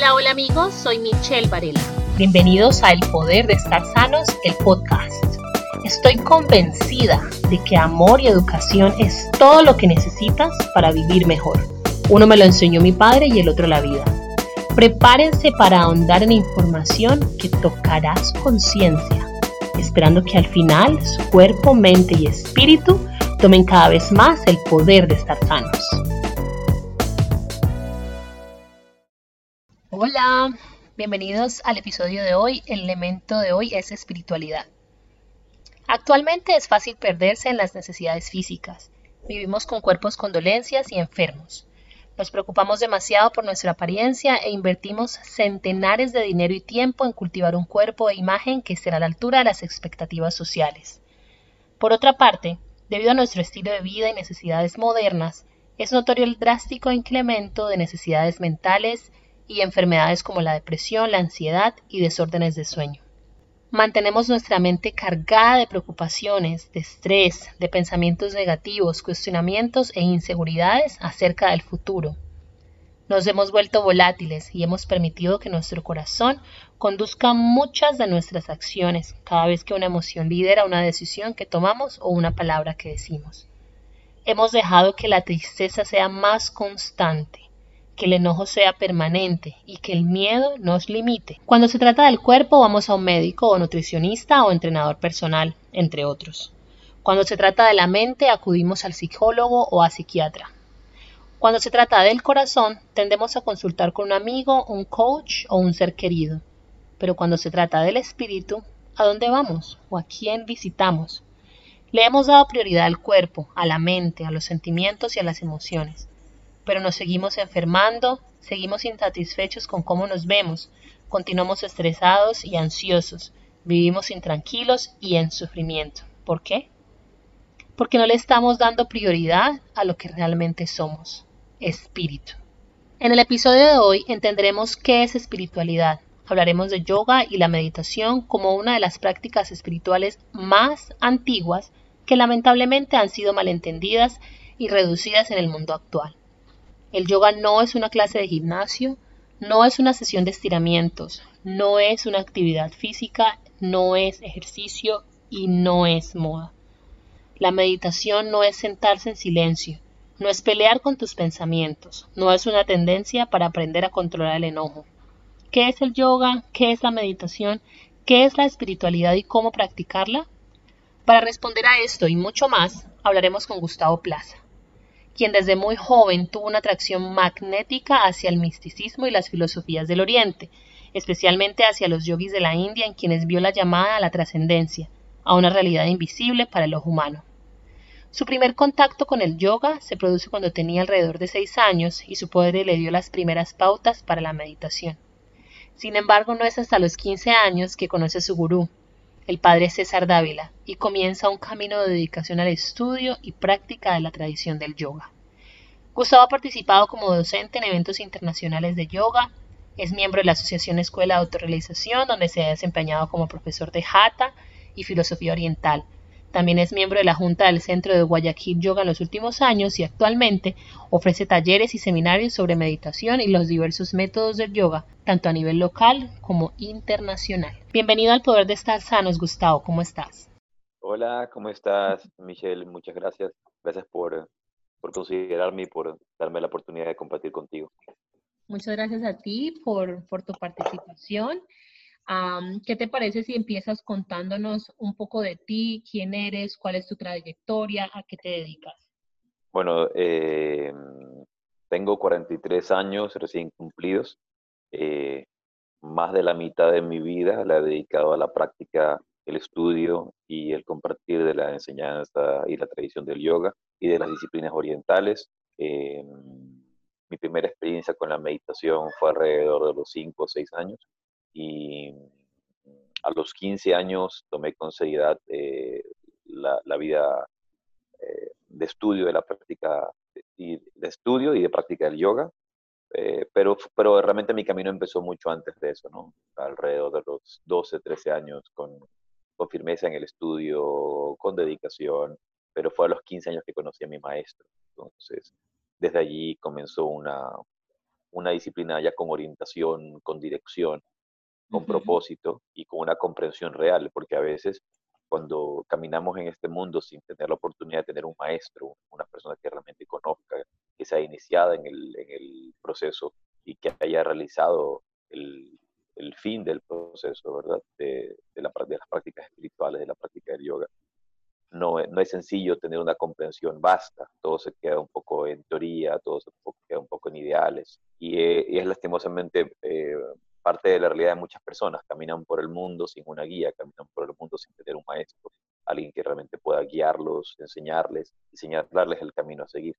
Hola, hola amigos, soy Michelle Varela. Bienvenidos a El Poder de Estar Sanos, el podcast. Estoy convencida de que amor y educación es todo lo que necesitas para vivir mejor. Uno me lo enseñó mi padre y el otro la vida. Prepárense para ahondar en información que tocará su conciencia, esperando que al final su cuerpo, mente y espíritu tomen cada vez más el poder de estar sanos. Hola, bienvenidos al episodio de hoy. El elemento de hoy es espiritualidad. Actualmente es fácil perderse en las necesidades físicas. Vivimos con cuerpos con dolencias y enfermos. Nos preocupamos demasiado por nuestra apariencia e invertimos centenares de dinero y tiempo en cultivar un cuerpo e imagen que esté a la altura de las expectativas sociales. Por otra parte, debido a nuestro estilo de vida y necesidades modernas, es notorio el drástico incremento de necesidades mentales y enfermedades como la depresión, la ansiedad y desórdenes de sueño. Mantenemos nuestra mente cargada de preocupaciones, de estrés, de pensamientos negativos, cuestionamientos e inseguridades acerca del futuro. Nos hemos vuelto volátiles y hemos permitido que nuestro corazón conduzca muchas de nuestras acciones cada vez que una emoción lidera una decisión que tomamos o una palabra que decimos. Hemos dejado que la tristeza sea más constante que el enojo sea permanente y que el miedo nos limite. Cuando se trata del cuerpo vamos a un médico o nutricionista o entrenador personal, entre otros. Cuando se trata de la mente acudimos al psicólogo o a psiquiatra. Cuando se trata del corazón tendemos a consultar con un amigo, un coach o un ser querido. Pero cuando se trata del espíritu, ¿a dónde vamos o a quién visitamos? Le hemos dado prioridad al cuerpo, a la mente, a los sentimientos y a las emociones pero nos seguimos enfermando, seguimos insatisfechos con cómo nos vemos, continuamos estresados y ansiosos, vivimos intranquilos y en sufrimiento. ¿Por qué? Porque no le estamos dando prioridad a lo que realmente somos, espíritu. En el episodio de hoy entenderemos qué es espiritualidad. Hablaremos de yoga y la meditación como una de las prácticas espirituales más antiguas que lamentablemente han sido malentendidas y reducidas en el mundo actual. El yoga no es una clase de gimnasio, no es una sesión de estiramientos, no es una actividad física, no es ejercicio y no es moda. La meditación no es sentarse en silencio, no es pelear con tus pensamientos, no es una tendencia para aprender a controlar el enojo. ¿Qué es el yoga? ¿Qué es la meditación? ¿Qué es la espiritualidad y cómo practicarla? Para responder a esto y mucho más, hablaremos con Gustavo Plaza quien desde muy joven tuvo una atracción magnética hacia el misticismo y las filosofías del Oriente, especialmente hacia los yogis de la India en quienes vio la llamada a la trascendencia, a una realidad invisible para el ojo humano. Su primer contacto con el yoga se produce cuando tenía alrededor de seis años y su padre le dio las primeras pautas para la meditación. Sin embargo, no es hasta los 15 años que conoce a su gurú, el padre César Dávila, y comienza un camino de dedicación al estudio y práctica de la tradición del yoga. Gustavo ha participado como docente en eventos internacionales de yoga, es miembro de la Asociación Escuela de Autorrealización, donde se ha desempeñado como profesor de Hatha y Filosofía Oriental, también es miembro de la Junta del Centro de Guayaquil Yoga en los últimos años y actualmente ofrece talleres y seminarios sobre meditación y los diversos métodos del yoga, tanto a nivel local como internacional. Bienvenido al Poder de Estar Sanos, Gustavo, ¿cómo estás? Hola, ¿cómo estás, Michelle? Muchas gracias. Gracias por, por considerarme y por darme la oportunidad de compartir contigo. Muchas gracias a ti por, por tu participación. ¿Qué te parece si empiezas contándonos un poco de ti, quién eres, cuál es tu trayectoria, a qué te dedicas? Bueno, eh, tengo 43 años recién cumplidos. Eh, más de la mitad de mi vida la he dedicado a la práctica, el estudio y el compartir de la enseñanza y la tradición del yoga y de las disciplinas orientales. Eh, mi primera experiencia con la meditación fue alrededor de los 5 o 6 años y a los 15 años tomé con seriedad eh, la, vida eh, de estudio de la práctica y de estudio y de práctica del yoga, eh, pero, pero realmente mi camino empezó mucho antes de eso, ¿no? Alrededor de los 12, 13 años con, con firmeza en el estudio, con dedicación, pero fue a los 15 años que conocí a mi maestro. Entonces, desde allí comenzó una, una disciplina ya con orientación, con dirección, con propósito y con una comprensión real, porque a veces cuando caminamos en este mundo sin tener la oportunidad de tener un maestro, una persona que realmente conozca, que sea iniciada en el, en el proceso y que haya realizado el, el fin del proceso, ¿verdad? De, de, la, de, las prácticas espirituales, de la práctica del yoga. No, no, es sencillo tener una comprensión vasta, todo se queda un poco en teoría, todo se queda un poco en ideales. Y, eh, y es lastimosamente eh, parte de la realidad de muchas personas. Caminan por el mundo sin una guía, caminan por el mundo sin tener un maestro, alguien que realmente pueda guiarlos, enseñarles y señalarles el camino a seguir.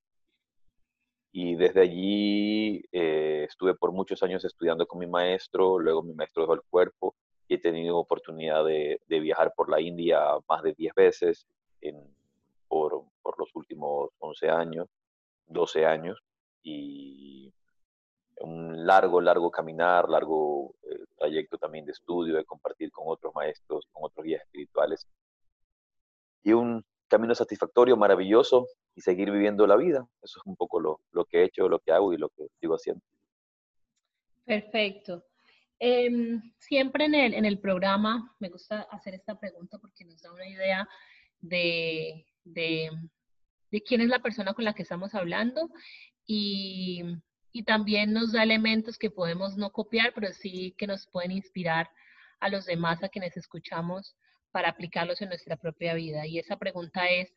Y desde allí eh, estuve por muchos años estudiando con mi maestro, luego mi maestro dejó el cuerpo y he tenido oportunidad de, viajar por la India más de 10 veces por, por los últimos 11 años, 12 años. Y un largo, largo caminar, largo eh, trayecto también de estudio, de compartir con otros maestros, con otros guías espirituales. Y un camino satisfactorio, maravilloso, y seguir viviendo la vida. Eso es un poco lo, lo que he hecho, lo que hago y lo que sigo haciendo. Perfecto. Eh, siempre en el, en el programa me gusta hacer esta pregunta porque nos da una idea de, de, de quién es la persona con la que estamos hablando y y también nos da elementos que podemos no copiar, pero sí que nos pueden inspirar a los demás, a quienes escuchamos, para aplicarlos en nuestra propia vida. Y esa pregunta es,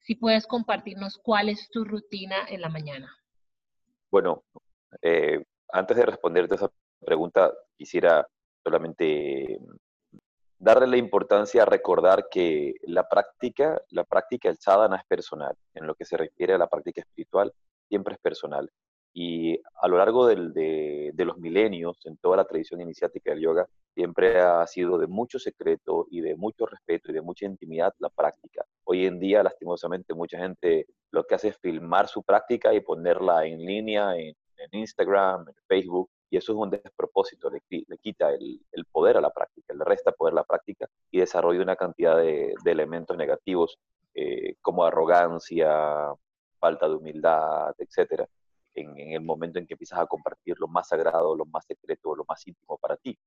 si puedes compartirnos cuál es tu rutina en la mañana. Bueno, eh, antes de responderte esa pregunta, quisiera solamente darle la importancia a recordar que la práctica, la práctica del sadhana es personal. En lo que se refiere a la práctica espiritual, siempre es personal. Y a lo largo del, de, de, los milenios, en toda la tradición iniciática del yoga, siempre ha sido de mucho secreto y de mucho respeto y de mucha intimidad la práctica. Hoy en día, lastimosamente, mucha gente lo que hace es filmar su práctica y ponerla en línea en, Instagram, en Facebook, y eso es un despropósito, le, quita el, poder a la práctica, le resta poder a la práctica y desarrolla una cantidad de, de elementos negativos eh, como arrogancia, falta de humildad, etcétera en, el momento en que empiezas a compartir lo más sagrado, lo más secreto, lo más íntimo para ti.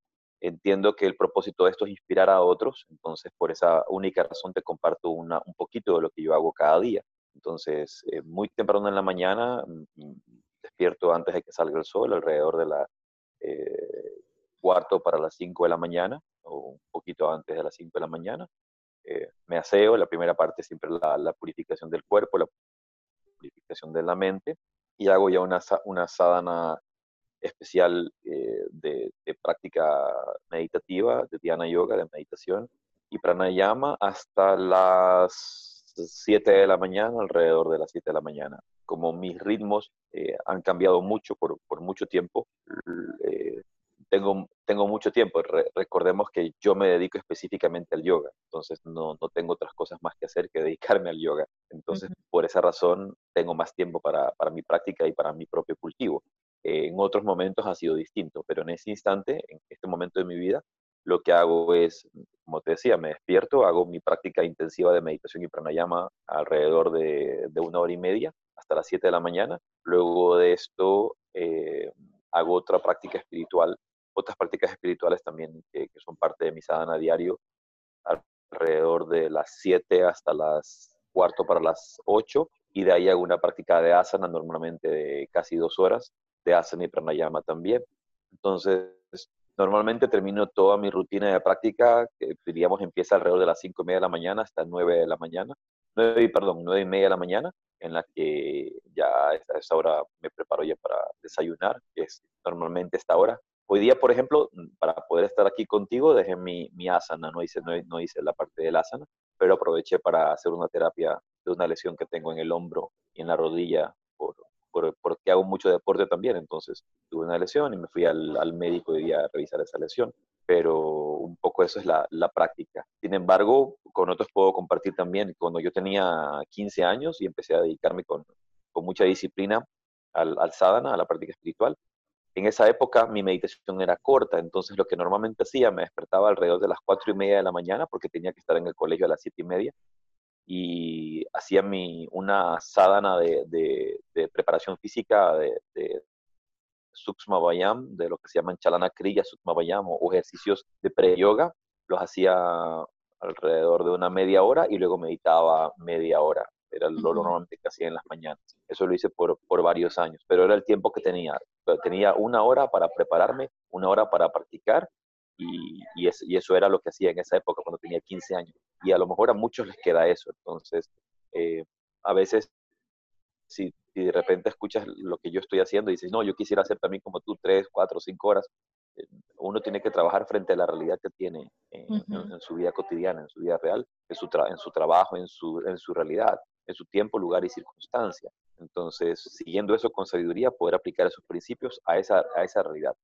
Entiendo que el propósito de esto es inspirar a otros, entonces por esa única razón te comparto una, un poquito de lo que yo hago cada día. Entonces, eh, muy temprano en la mañana, mm, mm, despierto antes de que salga el sol, alrededor de la eh, cuarto para las cinco de la mañana, o un poquito antes de las cinco de la mañana. Eh, me aseo, la primera parte siempre la, la purificación del cuerpo, la purificación de la mente, y hago ya una, una sadhana especial eh, de, de, práctica meditativa, de dhyana yoga, de meditación, y pranayama hasta las 7 de la mañana, alrededor de las 7 de la mañana. Como mis ritmos eh, han cambiado mucho por, por mucho tiempo, eh, tengo, tengo mucho tiempo. Re recordemos que yo me dedico específicamente al yoga, entonces no, no, tengo otras cosas más que hacer que dedicarme al yoga. Entonces, uh -huh. por esa razón, tengo más tiempo para, para, mi práctica y para mi propio cultivo. Eh, en otros momentos ha sido distinto, pero en ese instante, en este momento de mi vida, lo que hago es, como te decía, me despierto, hago mi práctica intensiva de meditación y pranayama alrededor de, de una hora y media hasta las 7 de la mañana. Luego de esto, eh, hago otra práctica espiritual otras prácticas espirituales también que, que son parte de mi sadhana diario, alrededor de las 7 hasta las cuarto para las 8, y de ahí hago una práctica de asana normalmente de casi dos horas, de asana y pranayama también. Entonces, normalmente termino toda mi rutina de práctica, que diríamos empieza alrededor de las 5 y media de la mañana hasta 9 de la mañana, 9, perdón, 9 y media de la mañana, en la que ya a esa hora me preparo ya para desayunar, que es normalmente esta hora, Hoy día, por ejemplo, para poder estar aquí contigo, dejé mi, mi asana, no hice, no, no, hice la parte del asana, pero aproveché para hacer una terapia de una lesión que tengo en el hombro y en la rodilla, por, por, porque hago mucho deporte también, entonces tuve una lesión y me fui al, médico hoy día a revisar esa lesión, pero un poco eso es la, práctica. Sin embargo, con otros puedo compartir también, cuando yo tenía 15 años y empecé a dedicarme con, mucha disciplina al, al a la práctica espiritual, en esa época mi meditación era corta, entonces lo que normalmente hacía, me despertaba alrededor de las cuatro y media de la mañana porque tenía que estar en el colegio a las siete y media y hacía mi, una sadhana de, preparación física de, de, Suksma Vayam, de lo que se llaman Chalana Kriya, Suksma Vayam o, ejercicios de pre-yoga. Los hacía alrededor de una media hora y luego meditaba media hora. Era lo normalmente que hacía en las mañanas. Eso lo hice por, por varios años, pero era el tiempo que tenía. Tenía una hora para prepararme, una hora para practicar y, y, eso era lo que hacía en esa época cuando tenía 15 años. Y a lo mejor a muchos les queda eso. Entonces, eh, a veces, si, de repente escuchas lo que yo estoy haciendo y dices, no, yo quisiera hacer también como tú, tres, cuatro, cinco horas, eh, uno tiene que trabajar frente a la realidad que tiene en, su vida cotidiana, en su vida real, en su, en su trabajo, en su, en su realidad, en su tiempo, lugar y circunstancia. Entonces, siguiendo eso con sabiduría, poder aplicar esos principios a esa, a esa realidad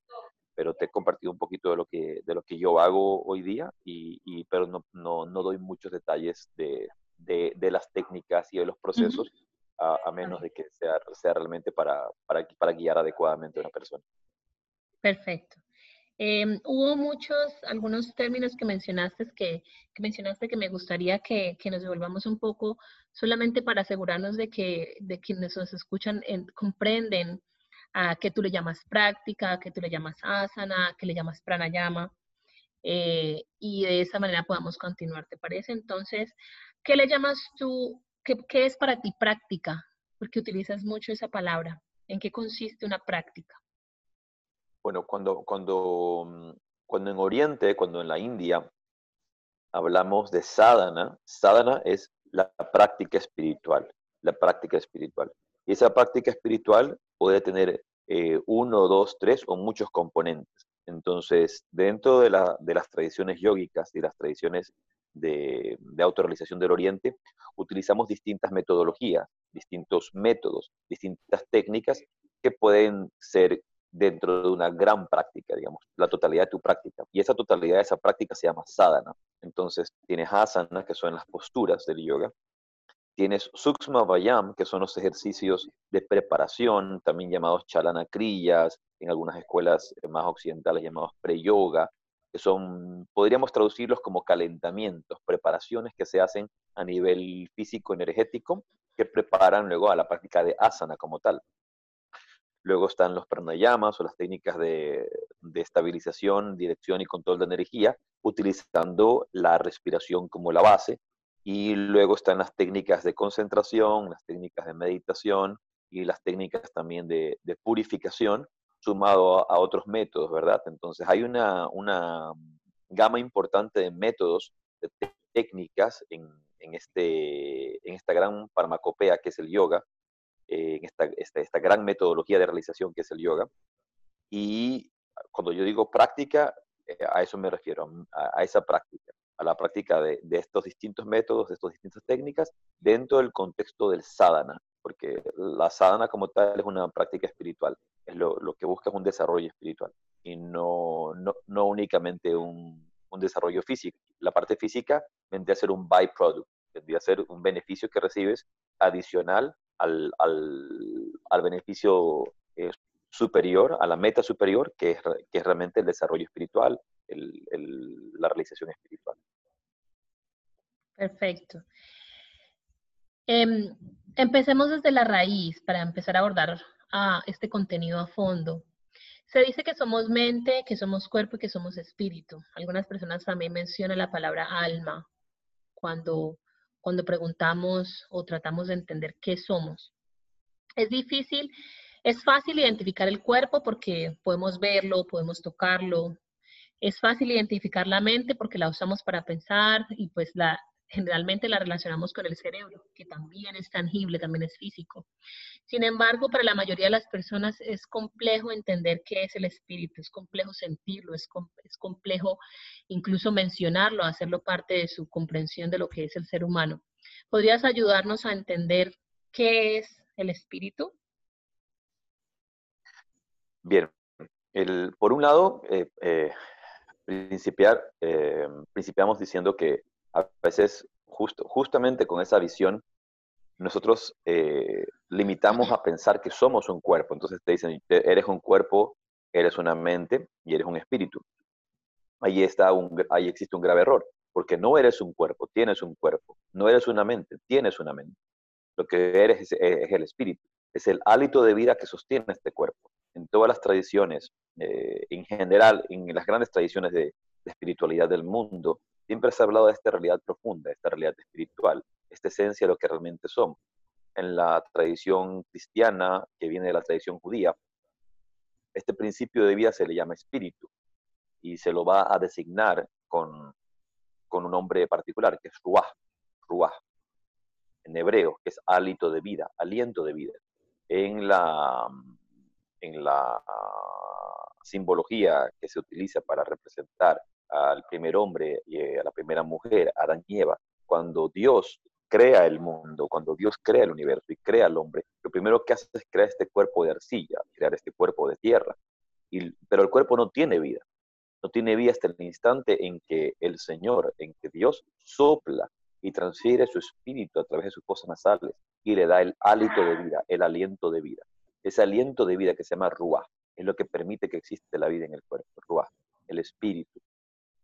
pero te he compartido un poquito de lo que, de lo que yo hago hoy día, y, pero no, no, no, doy muchos detalles de, de, de, las técnicas y de los procesos, a, menos de que sea, sea realmente para, para, para, guiar adecuadamente a una persona. Perfecto. Em, hubo muchos, algunos términos que mencionaste que, que mencionaste que me gustaría que, que, nos devolvamos un poco solamente para asegurarnos de que de quienes nos escuchan comprenden a qué tú le llamas práctica, qué tú le llamas asana, qué le llamas pranayama, eh, y de esa manera podamos continuar, ¿te parece? Entonces, ¿qué le llamas tú, qué, qué es para ti práctica? Porque utilizas mucho esa palabra. ¿En qué consiste una práctica? Bueno, cuando, cuando, mm, cuando en Oriente, cuando en la India hablamos de sadhana, sadhana es la práctica espiritual, la práctica espiritual. Y esa práctica espiritual puede tener eh, uno, dos, tres o muchos componentes. Entonces, dentro de, las tradiciones yógicas y las tradiciones de, de autorrealización del Oriente, utilizamos distintas metodologías, distintos métodos, distintas técnicas que pueden ser dentro de una gran práctica, digamos, la totalidad de tu práctica. Y esa totalidad de esa práctica se llama sadhana. Entonces, tienes asana, que son las posturas del yoga, Tienes Suksma Vayam, que son los ejercicios de preparación, también llamados Chalana Kriyas, en algunas escuelas más occidentales llamados Pre-Yoga, que son, podríamos traducirlos como calentamientos, preparaciones que se hacen a nivel físico-energético, que preparan luego a la práctica de asana como tal. Luego están los pranayamas o las técnicas de, estabilización, dirección y control de energía, utilizando la respiración como la base, y luego están las técnicas de concentración, las técnicas de meditación y las técnicas también de, purificación, sumado a, otros métodos, ¿verdad? Entonces hay una, gama importante de métodos, de técnicas en, en, este, en esta gran farmacopea que es el yoga, en esta, esta, esta, gran metodología de realización que es el yoga. Y cuando yo digo práctica, eh, a eso me refiero, a esa práctica a la práctica de, estos distintos métodos, de estas distintas técnicas, dentro del contexto del sadhana, porque la sadhana como tal es una práctica espiritual, es lo, que busca es un desarrollo espiritual y no, no, únicamente un, desarrollo físico. La parte física vendría a ser un byproduct, vendría a ser un beneficio que recibes adicional al, beneficio eh, superior, a la meta superior, que es, que es realmente el desarrollo espiritual, la realización espiritual. Perfecto. Em, empecemos desde la raíz para empezar a abordar a este contenido a fondo. Se dice que somos mente, que somos cuerpo y que somos espíritu. Algunas personas también mencionan la palabra alma cuando, cuando preguntamos o tratamos de entender qué somos. Es difícil, es fácil identificar el cuerpo porque podemos verlo, podemos tocarlo. Es fácil identificar la mente porque la usamos para pensar y pues la generalmente la relacionamos con el cerebro, que también es tangible, también es físico. Sin embargo, para la mayoría de las personas es complejo entender qué es el espíritu, es complejo sentirlo, es, complejo incluso mencionarlo, hacerlo parte de su comprensión de lo que es el ser humano. ¿Podrías ayudarnos a entender qué es el espíritu? Bien, por un lado, eh, eh, eh, principiamos diciendo que a veces justamente con esa visión, nosotros eh, limitamos a pensar que somos un cuerpo. Entonces te dicen, eres un cuerpo, eres una mente y eres un espíritu. Ahí, está ahí existe un grave error, porque no eres un cuerpo, tienes un cuerpo. No eres una mente, tienes una mente. Lo que eres es, es el espíritu, es el hálito de vida que sostiene este cuerpo. en todas las tradiciones, eh, en general, en las grandes tradiciones de, espiritualidad del mundo, siempre se ha hablado de esta realidad profunda, esta realidad espiritual, esta esencia de lo que realmente somos. En la tradición cristiana, que viene de la tradición judía, este principio de vida se le llama espíritu y se lo va a designar con, con un nombre particular, que es ruah, ruah, en hebreo, que es hálito de vida, aliento de vida. En la, en la simbología que se utiliza para representar al primer hombre y a la primera mujer, Adán y Eva, cuando Dios crea el mundo, cuando Dios crea el universo y crea al hombre, lo primero que hace es crear este cuerpo de arcilla, crear este cuerpo de tierra. Pero el cuerpo no tiene vida, no tiene vida hasta el instante en que el Señor, en que Dios sopla y transfiere su espíritu a través de sus fosas nasales y le da el hálito de vida, el aliento de vida. Ese aliento de vida que se llama Ruah es lo que permite que existe la vida en el cuerpo, Ruah, el espíritu.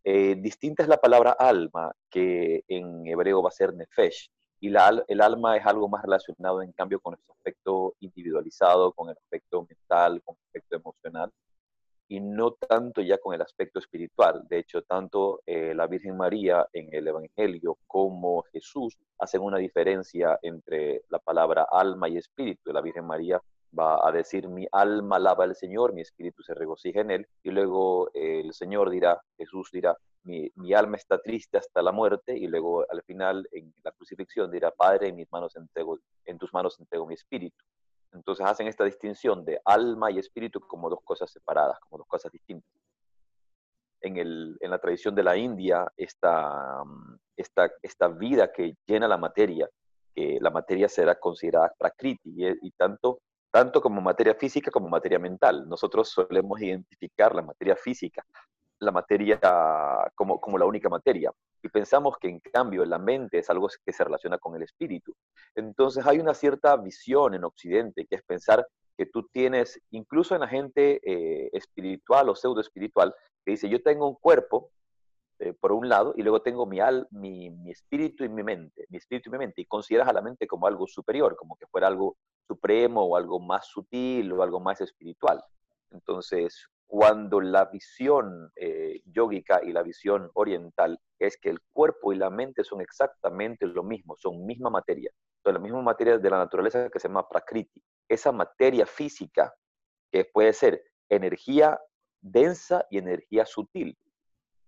Eh, distinta es la palabra alma, que en hebreo va a ser nefesh, y el alma es algo más relacionado en cambio con el aspecto individualizado, con el aspecto mental, con el aspecto emocional, y no tanto ya con el aspecto espiritual. De hecho, tanto eh, la Virgen María en el Evangelio como Jesús hacen una diferencia entre la palabra alma y espíritu. La Virgen María va a decir, mi alma alaba al Señor, mi espíritu se regocija en él, y luego eh, el Señor dirá, Jesús dirá, mi, mi, alma está triste hasta la muerte, y luego al final en la crucifixión dirá, Padre, en, mis manos entrego, en tus manos entrego mi espíritu. Entonces hacen esta distinción de alma y espíritu como dos cosas separadas, como dos cosas distintas. En, el, en la tradición de la India, esta, esta, esta vida que llena la materia, que la materia será considerada prakriti, y, y tanto tanto como materia física como materia mental. Nosotros solemos identificar la materia física, la materia como, como la única materia, y pensamos que en cambio la mente es algo que se relaciona con el espíritu. Entonces hay una cierta visión en Occidente que es pensar que tú tienes, incluso en la gente eh, espiritual o pseudo espiritual, que dice, yo tengo un cuerpo, eh, por un lado, y luego tengo mi, al, mi, mi, espíritu y mi mente, mi espíritu y mi mente, y consideras a la mente como algo superior, como que fuera algo supremo o algo más sutil o algo más espiritual. Entonces, cuando la visión eh, yógica y la visión oriental es que el cuerpo y la mente son exactamente lo mismo, son misma materia, son la misma materia de la naturaleza que se llama prakriti, esa materia física que puede ser energía densa y energía sutil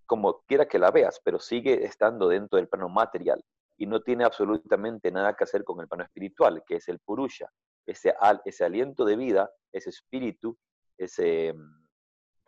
como quiera que la veas, pero sigue estando dentro del plano material y no tiene absolutamente nada que hacer con el plano espiritual, que es el purusha, ese, ese aliento de vida, ese espíritu, ese, mm,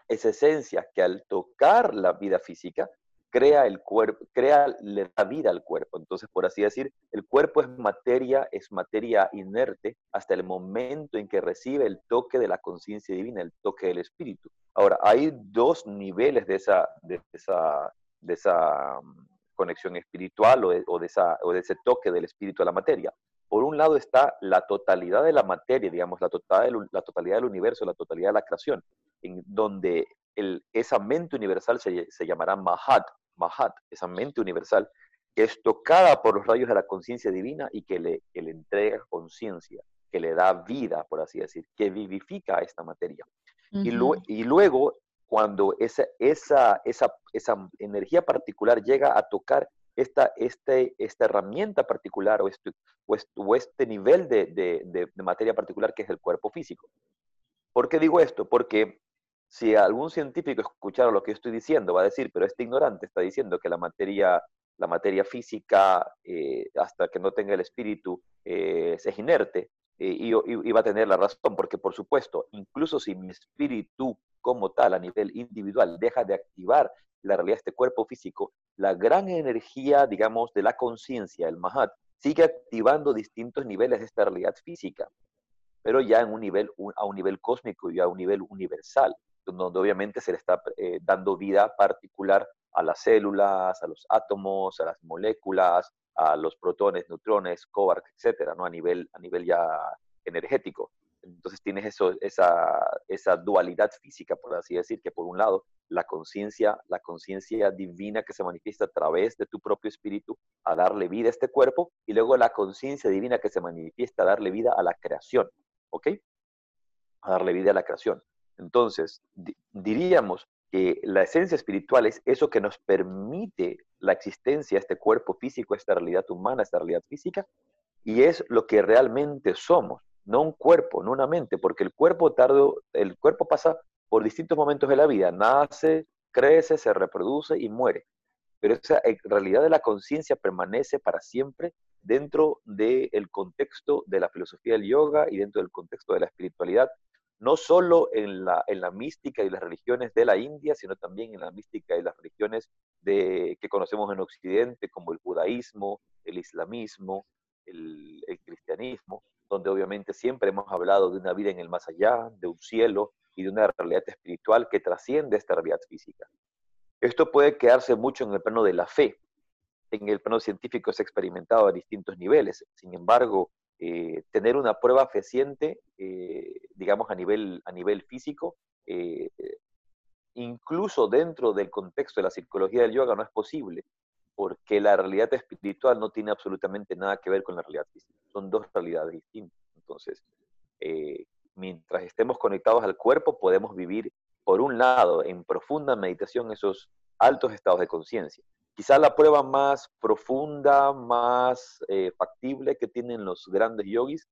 esa esencia que al tocar la vida física crea el cuerpo, crea, le da vida al cuerpo. Entonces, por así decir, el cuerpo es materia, es materia inerte hasta el momento en que recibe el toque de la conciencia divina, el toque del espíritu. Ahora, hay dos niveles de esa, de esa, de esa mm, conexión espiritual o de, esa, o de ese toque del espíritu a la materia. Por un lado está la totalidad de la materia, digamos, la totalidad del, la totalidad del universo, la totalidad de la creación, en donde el, esa mente universal se, se llamará Mahat, Mahat, esa mente universal, que es tocada por los rayos de la conciencia divina y que le, le entrega conciencia, que le da vida, por así decir, que vivifica esta materia. y, y, luego, cuando esa, esa, esa, esa energía particular llega a tocar esta, este, esta herramienta particular o este, o este, nivel de, de, de, materia particular que es el cuerpo físico. ¿Por qué digo esto? Porque si algún científico escuchara lo que estoy diciendo, va a decir, pero este ignorante está diciendo que la materia, la materia física, eh, hasta que no tenga el espíritu, eh, es inerte, y, y, va a tener la razón, porque por supuesto, incluso si mi espíritu como tal, a nivel individual, deja de activar la realidad de este cuerpo físico, la gran energía, digamos, de la conciencia, el Mahat, sigue activando distintos niveles de esta realidad física, pero ya en un nivel, a un nivel cósmico y a un nivel universal donde obviamente se le está eh, dando vida particular a las células, a los átomos, a las moléculas, a los protones, neutrones, quarks, etcétera, ¿no? A nivel, a nivel ya energético. Entonces tienes eso, esa, esa dualidad física, por así decir, que por un lado la conciencia, la conciencia divina que se manifiesta a través de tu propio espíritu a darle vida a este cuerpo, y luego la conciencia divina que se manifiesta a darle vida a la creación. ¿Ok? a darle vida a la creación. Entonces, diríamos que la esencia espiritual es eso que nos permite la existencia, este cuerpo físico, esta realidad humana, esta realidad física, y es lo que realmente somos, no un cuerpo, no una mente, porque el cuerpo tardo, el cuerpo pasa por distintos momentos de la vida, nace, crece, se reproduce y muere. Pero esa realidad de la conciencia permanece para siempre dentro del contexto de la filosofía del yoga y dentro del contexto de la espiritualidad, no solo en la, en la mística y las religiones de la India, sino también en la mística y las religiones de, que conocemos en Occidente, como el judaísmo, el islamismo, el, cristianismo, donde obviamente siempre hemos hablado de una vida en el más allá, de un cielo y de una realidad espiritual que trasciende esta realidad física. Esto puede quedarse mucho en el plano de la fe. En el plano científico es experimentado a distintos niveles. Sin embargo, eh, tener una prueba fehaciente, eh, digamos, a nivel, a nivel físico, eh, incluso dentro del contexto de la psicología del yoga no es posible, porque la realidad espiritual no tiene absolutamente nada que ver con la realidad física. Son dos realidades distintas. Entonces, mientras estemos conectados al cuerpo, podemos vivir, por un lado, en profunda meditación esos altos estados de conciencia. Quizá la prueba más profunda, más eh, factible que tienen los grandes yogis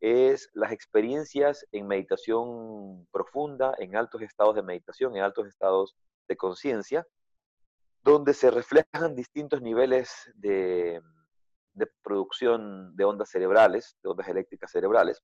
es las experiencias en meditación profunda, en altos estados de meditación, en altos estados de conciencia, donde se reflejan distintos niveles de, de, producción de ondas cerebrales, de ondas eléctricas cerebrales,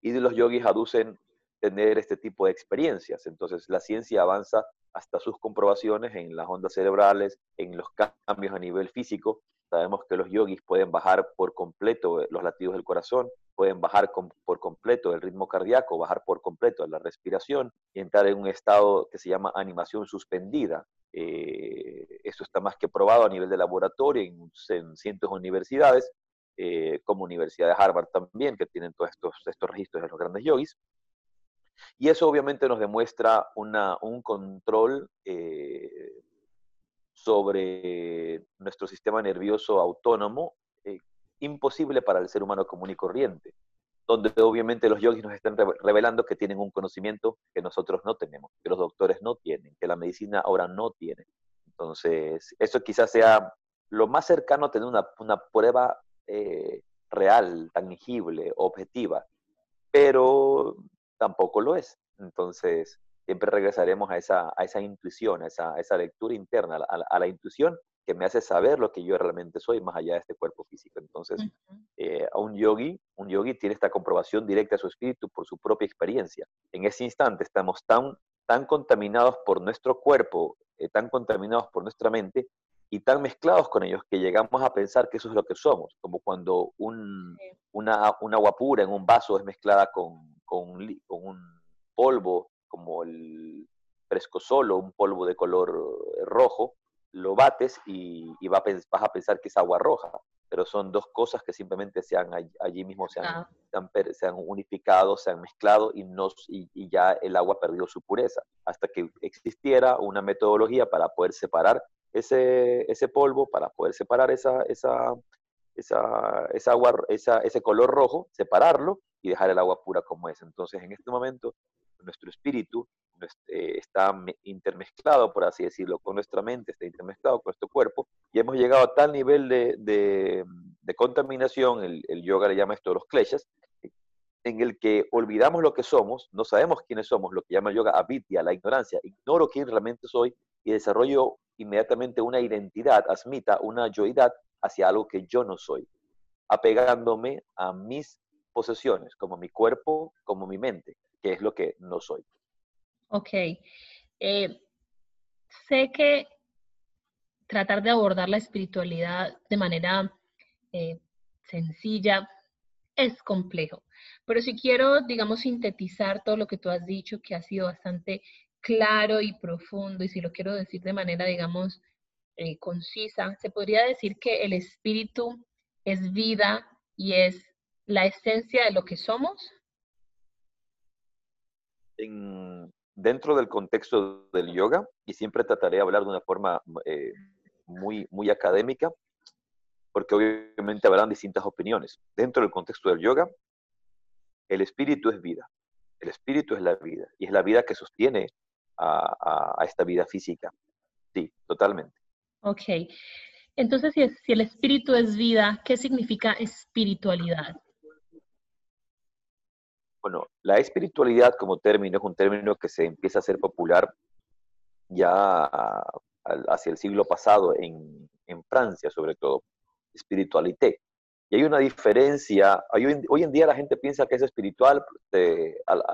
y los yogis aducen tener este tipo de experiencias. Entonces la ciencia avanza hasta sus comprobaciones en las ondas cerebrales, en los cambios a nivel físico. Sabemos que los yogis pueden bajar por completo eh, los latidos del corazón, pueden bajar por completo el ritmo cardíaco, bajar por completo la respiración y entrar en un estado que se llama animación suspendida. Eh, esto está más que probado a nivel de laboratorio en, en cientos de universidades, eh, como Universidad de Harvard también, que tienen todos estos, estos registros de los grandes yogis. Y eso obviamente nos demuestra una, un control eh, sobre nuestro sistema nervioso autónomo eh, imposible para el ser humano común y corriente, donde obviamente los yogis nos están revelando que tienen un conocimiento que nosotros no tenemos, que los doctores no tienen, que la medicina ahora no tiene. Entonces, eso quizás sea lo más cercano a tener una, una prueba eh, real, tangible, objetiva, pero tampoco lo es. Entonces, siempre regresaremos a esa, a esa intuición, a esa, esa lectura interna, a la, intuición que me hace saber lo que yo realmente soy más allá de este cuerpo físico. Entonces, eh, a un yogi, un yogi tiene esta comprobación directa de su espíritu por su propia experiencia. En ese instante estamos tan, tan contaminados por nuestro cuerpo, eh, tan contaminados por nuestra mente, y tan mezclados con ellos que llegamos a pensar que eso es lo que somos, como cuando un, una, una, agua pura en un vaso es mezclada con, con, con un polvo como el fresco solo, un polvo de color eh, rojo, lo bates y, y vas a pensar que es agua roja, pero son dos cosas que simplemente se han, allí mismo se han, se han, unificado, se han mezclado y, nos, y, y, ya el agua perdió su pureza, hasta que existiera una metodología para poder separar ese, ese polvo para poder separar esa, esa, esa, esa agua, ese color rojo, separarlo y dejar el agua pura como es. Entonces, en este momento, nuestro espíritu eh, está intermezclado, por así decirlo, con nuestra mente, está intermezclado con nuestro cuerpo, y hemos llegado a tal nivel de, de, de contaminación, el, el, yoga le llama esto los kleshas, en el que olvidamos lo que somos, no sabemos quiénes somos, lo que llama el yoga avidya, la ignorancia, ignoro quién realmente soy y desarrollo inmediatamente una identidad, asmita, una yoidad hacia algo que yo no soy, apegándome a mis posesiones, como mi cuerpo, como mi mente, que es lo que no soy. Ok. Eh, sé que tratar de abordar la espiritualidad de manera eh, sencilla es complejo, pero si quiero, digamos, sintetizar todo lo que tú has dicho, que ha sido bastante claro y profundo, y si lo quiero decir de manera, digamos, eh, concisa, se podría decir que el espíritu es vida y es la esencia de lo que somos. En, dentro del contexto del yoga, y siempre trataré de hablar de una forma eh, muy, muy académica, porque obviamente habrán distintas opiniones. Dentro del contexto del yoga, el espíritu es vida. El espíritu es la vida y es la vida que sostiene a, esta vida física. Sí, totalmente. Ok. Entonces, si, si el espíritu es vida, ¿qué significa espiritualidad? Bueno, la espiritualidad como término es un término que se empieza a hacer popular ya hacia el siglo pasado en, Francia, sobre todo, espiritualité. Y hay una diferencia, hoy, en día la gente piensa que es espiritual,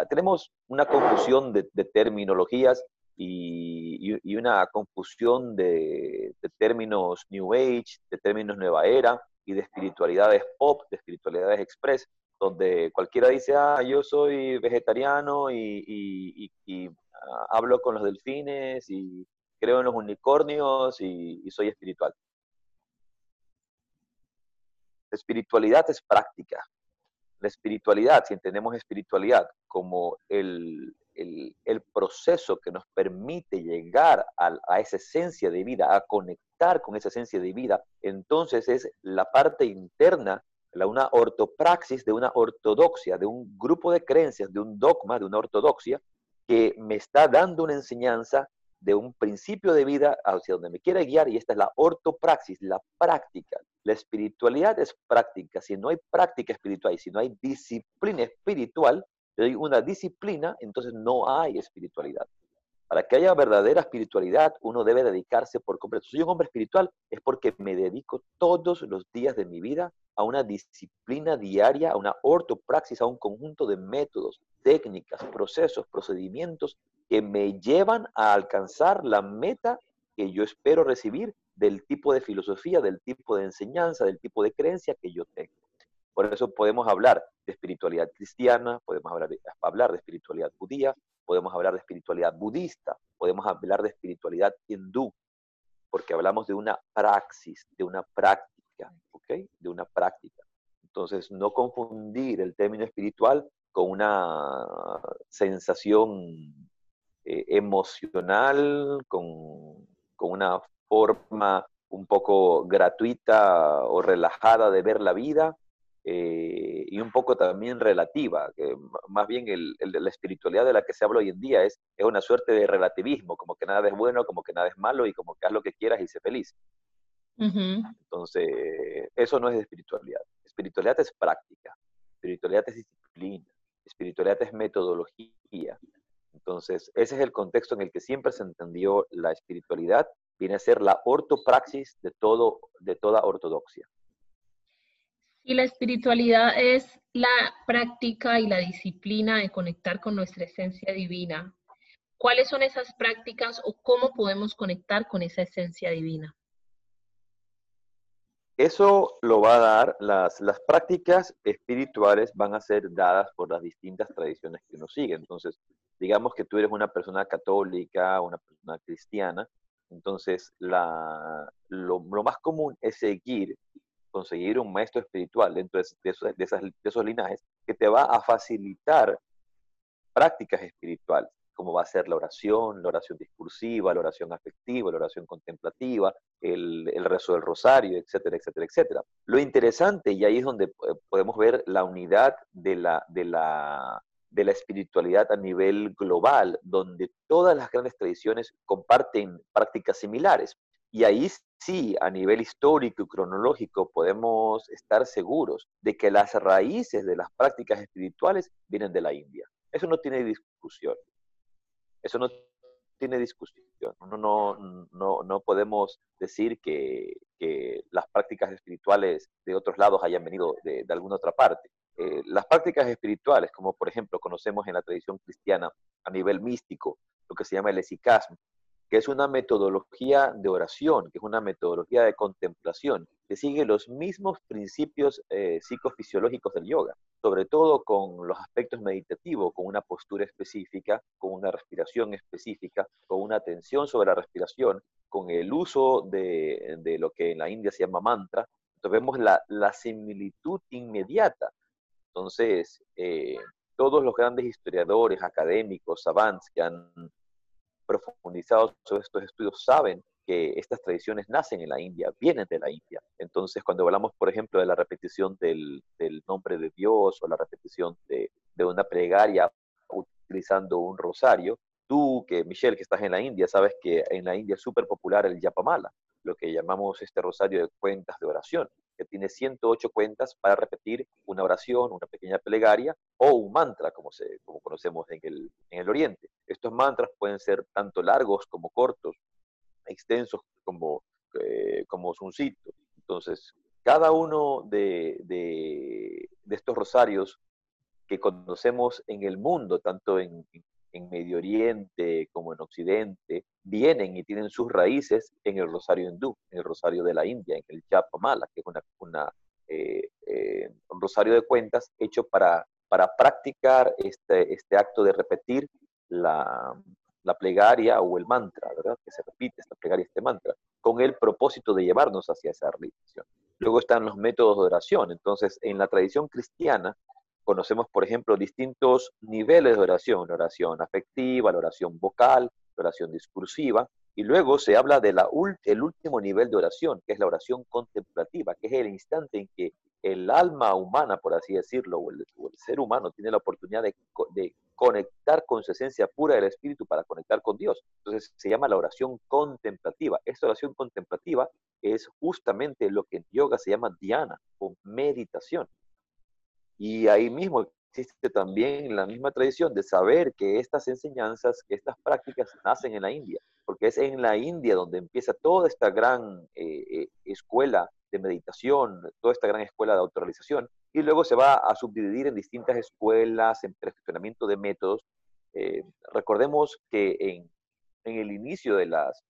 tenemos una confusión de, terminologías y, una confusión de, términos New Age, de términos Nueva Era y de espiritualidades pop, de espiritualidades express, donde cualquiera dice, ah, yo soy vegetariano y, ah, hablo con los delfines y creo en los unicornios y soy espiritual. La espiritualidad es práctica. La espiritualidad, si entendemos espiritualidad como el, proceso que nos permite llegar a, esa esencia de vida, a conectar con esa esencia de vida, entonces es la parte interna, la, una ortopraxis de una ortodoxia, de un grupo de creencias, de un dogma, de una ortodoxia, que me está dando una enseñanza de un principio de vida hacia donde me quiere guiar y esta es la ortopraxis, la práctica. La espiritualidad es práctica. Si no hay práctica espiritual y si no hay disciplina espiritual, hay una disciplina, entonces no hay espiritualidad. Para que haya verdadera espiritualidad, uno debe dedicarse por completo. Soy un hombre espiritual, es porque me dedico todos los días de mi vida a una disciplina diaria, a una ortopraxis, a un conjunto de métodos, técnicas, procesos, procedimientos que me llevan a alcanzar la meta que yo espero recibir del tipo de filosofía, del tipo de enseñanza, del tipo de creencia que yo tengo. Por eso podemos hablar de espiritualidad cristiana, podemos hablar de, hablar de espiritualidad judía, podemos hablar de espiritualidad budista, podemos hablar de espiritualidad hindú, porque hablamos de una praxis, de una práctica, ¿ok? De una práctica. Entonces, no confundir el término espiritual con una sensación eh, emocional, con, una forma un poco gratuita o relajada de ver la vida eh, y un poco también relativa, que más bien el, la espiritualidad de la que se habla hoy en día es, es una suerte de relativismo, como que nada es bueno, como que nada es malo y como que haz lo que quieras y sé feliz. Entonces, eso no es espiritualidad. Espiritualidad es práctica, espiritualidad es disciplina, espiritualidad es metodología, entonces, ese es el contexto en el que siempre se entendió la espiritualidad, viene a ser la ortopraxis de, todo, de toda ortodoxia. Y la espiritualidad es la práctica y la disciplina de conectar con nuestra esencia divina. ¿Cuáles son esas prácticas o cómo podemos conectar con esa esencia divina? Eso lo va a dar, las, las prácticas espirituales van a ser dadas por las distintas tradiciones que uno sigue. Entonces, digamos que tú eres una persona católica, una persona cristiana, entonces la, lo, más común es seguir, conseguir un maestro espiritual dentro de, esos, esas, de esos linajes que te va a facilitar prácticas espirituales como va a ser la oración, la oración discursiva, la oración afectiva, la oración contemplativa, el, el, rezo del rosario, etcétera, etcétera, etcétera. Lo interesante, y ahí es donde eh, podemos ver la unidad de la, de la, de la espiritualidad a nivel global, donde todas las grandes tradiciones comparten prácticas similares. Y ahí sí, a nivel histórico y cronológico, podemos estar seguros de que las raíces de las prácticas espirituales vienen de la India. Eso no tiene discusión. Eso no tiene discusión. No, no, no, podemos decir que, las prácticas espirituales de otros lados hayan venido de alguna otra parte. Eh, las prácticas espirituales, como por ejemplo conocemos en la tradición cristiana a nivel místico, lo que se llama el esicasmo, que es una metodología de oración, que es una metodología de contemplación, que sigue los mismos principios eh, psicofisiológicos del yoga, sobre todo con los aspectos meditativos, con una postura específica, con una respiración específica, con una atención sobre la respiración, con el uso de, lo que en la India se llama mantra. Entonces vemos la, la similitud inmediata entonces, eh, todos los grandes historiadores, académicos, savants que han profundizado sobre estos estudios saben que estas tradiciones nacen en la India, vienen de la India. Entonces, cuando hablamos, por ejemplo, de la repetición del, nombre de Dios o la repetición de, una plegaria utilizando un rosario. Tú, que Michelle, que estás en la India, sabes que en la India es súper popular el Yapamala, lo que llamamos este rosario de cuentas de oración, que tiene 108 cuentas para repetir una oración, una pequeña plegaria o un mantra, como, se, como conocemos en el, en el Oriente. Estos mantras pueden ser tanto largos como cortos, extensos como, eh, como. Entonces, cada uno de, de, estos rosarios que conocemos en el mundo, tanto en, Medio Oriente como en Occidente, vienen y tienen sus raíces en el rosario hindú, en el rosario de la India, en el Japamala, que es una, una eh, eh, un rosario de cuentas hecho para, para practicar este, este acto de repetir la, la plegaria o el mantra, ¿verdad? Que se repite esta plegaria, este mantra, con el propósito de llevarnos hacia esa realización. Luego están los métodos de oración. Entonces, en la tradición cristiana conocemos, por ejemplo, distintos niveles de oración, la oración afectiva, la oración vocal, la oración discursiva, y luego se habla del el último nivel de oración, que es la oración contemplativa, que es el instante en que el alma humana, por así decirlo, o el, ser humano tiene la oportunidad de, de, conectar con su esencia pura del espíritu para conectar con Dios. Entonces se llama la oración contemplativa. Esta oración contemplativa es justamente lo que en yoga se llama dhyana o meditación. Y ahí mismo existe también la misma tradición de saber que estas enseñanzas, que estas prácticas nacen en la India, porque es en la India donde empieza toda esta gran eh, eh, escuela de meditación, toda esta gran escuela de autorrealización, y luego se va a subdividir en distintas escuelas, en perfeccionamiento de métodos. Eh, recordemos que en, en el inicio de las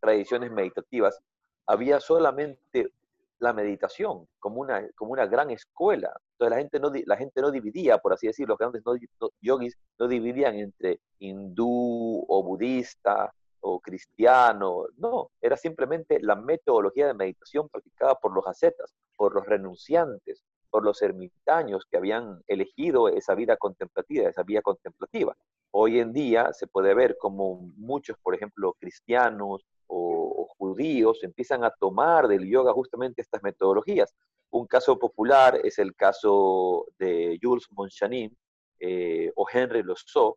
tradiciones meditativas había solamente la meditación como una, como una gran escuela. Entonces la gente, no, la gente no dividía, por así decirlo, los grandes no, yogis no dividían entre hindú o budista o cristiano, no, era simplemente la metodología de meditación practicada por los ascetas, por los renunciantes, por los ermitaños que habían elegido esa vida contemplativa, esa vía contemplativa. Hoy en día se puede ver como muchos, por ejemplo, cristianos o, judíos empiezan a tomar del yoga justamente estas metodologías. Un caso popular es el caso de Jules Monchanin eh, o Henry Losot,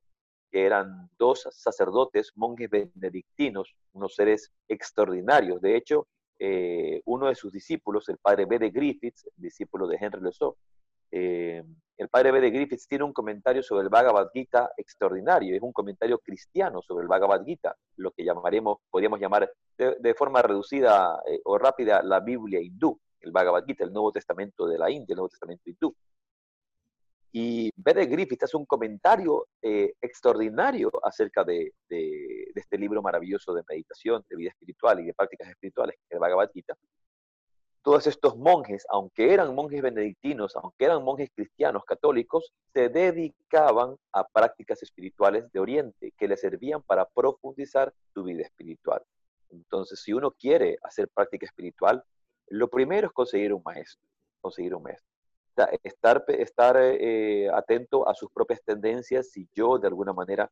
que eran dos sacerdotes, monjes benedictinos, unos seres extraordinarios. De hecho, eh, uno de sus discípulos, el padre B. de Griffiths, discípulo de Henry Losot, eh, el padre B. de Griffiths tiene un comentario sobre el Bhagavad Gita extraordinario, es un comentario cristiano sobre el Bhagavad Gita, lo que llamaremos, podríamos llamar de, forma reducida eh, o rápida la Biblia hindú, el Bhagavad Gita, el Nuevo Testamento de la India, el Nuevo Testamento hindú. Y B.D. Griffith hace un comentario eh, extraordinario acerca de, este libro maravilloso de meditación, de vida espiritual y de prácticas espirituales, el Bhagavad Gita. Todos estos monjes, aunque eran monjes benedictinos, aunque eran monjes cristianos católicos, se dedicaban a prácticas espirituales de Oriente que les servían para profundizar su vida espiritual. Entonces, si uno quiere hacer práctica espiritual, lo primero es conseguir un maestro, conseguir un maestro estar, estar eh, atento a sus propias tendencias si yo de alguna manera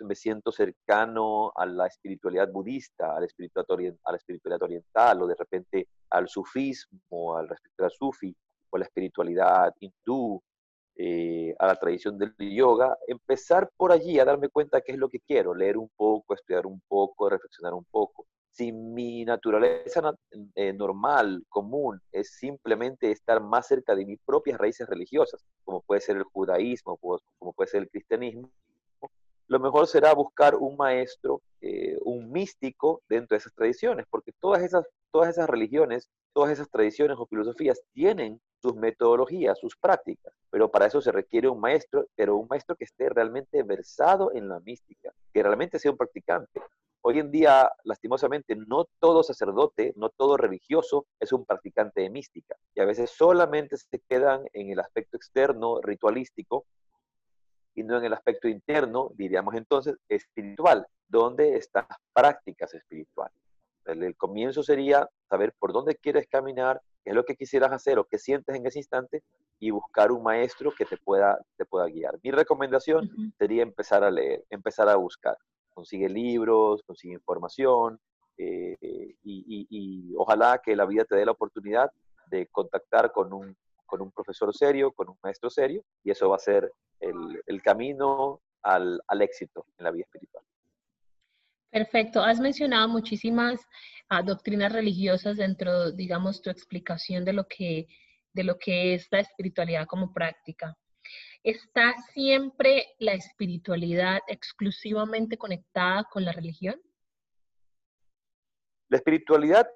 me siento cercano a la espiritualidad budista, a la espiritualidad, a la espiritualidad oriental o de repente al sufismo, al respecto al sufi o a la espiritualidad hindú, eh, a la tradición del yoga, empezar por allí a darme cuenta qué es lo que quiero, leer un poco, estudiar un poco, reflexionar un poco. Si mi naturaleza eh, normal, común, es simplemente estar más cerca de mis propias raíces religiosas, como puede ser el judaísmo, como puede ser el cristianismo, lo mejor será buscar un maestro, eh, un místico dentro de esas tradiciones, porque todas esas, todas esas religiones, todas esas tradiciones o filosofías tienen sus metodologías, sus prácticas, pero para eso se requiere un maestro, pero un maestro que esté realmente versado en la mística, que realmente sea un practicante, Hoy en día, lastimosamente, no todo sacerdote, no todo religioso es un practicante de mística. Y a veces solamente se quedan en el aspecto externo, ritualístico, y no en el aspecto interno, diríamos entonces, espiritual, donde están las prácticas espirituales. El, comienzo sería saber por dónde quieres caminar, qué es lo que quisieras hacer o qué sientes en ese instante y buscar un maestro que te pueda, te pueda guiar. Mi recomendación sería empezar a leer, empezar a buscar consigue libros, consigue información eh, y, ojalá que la vida te dé la oportunidad de contactar con un, con un profesor serio, con un maestro serio y eso va a ser el, el camino al, al éxito en la vida espiritual. Perfecto. Has mencionado muchísimas ah, doctrinas religiosas dentro, digamos, tu explicación de lo que de lo que es la espiritualidad como práctica. ¿Está siempre la espiritualidad exclusivamente conectada con la religión? La espiritualidad,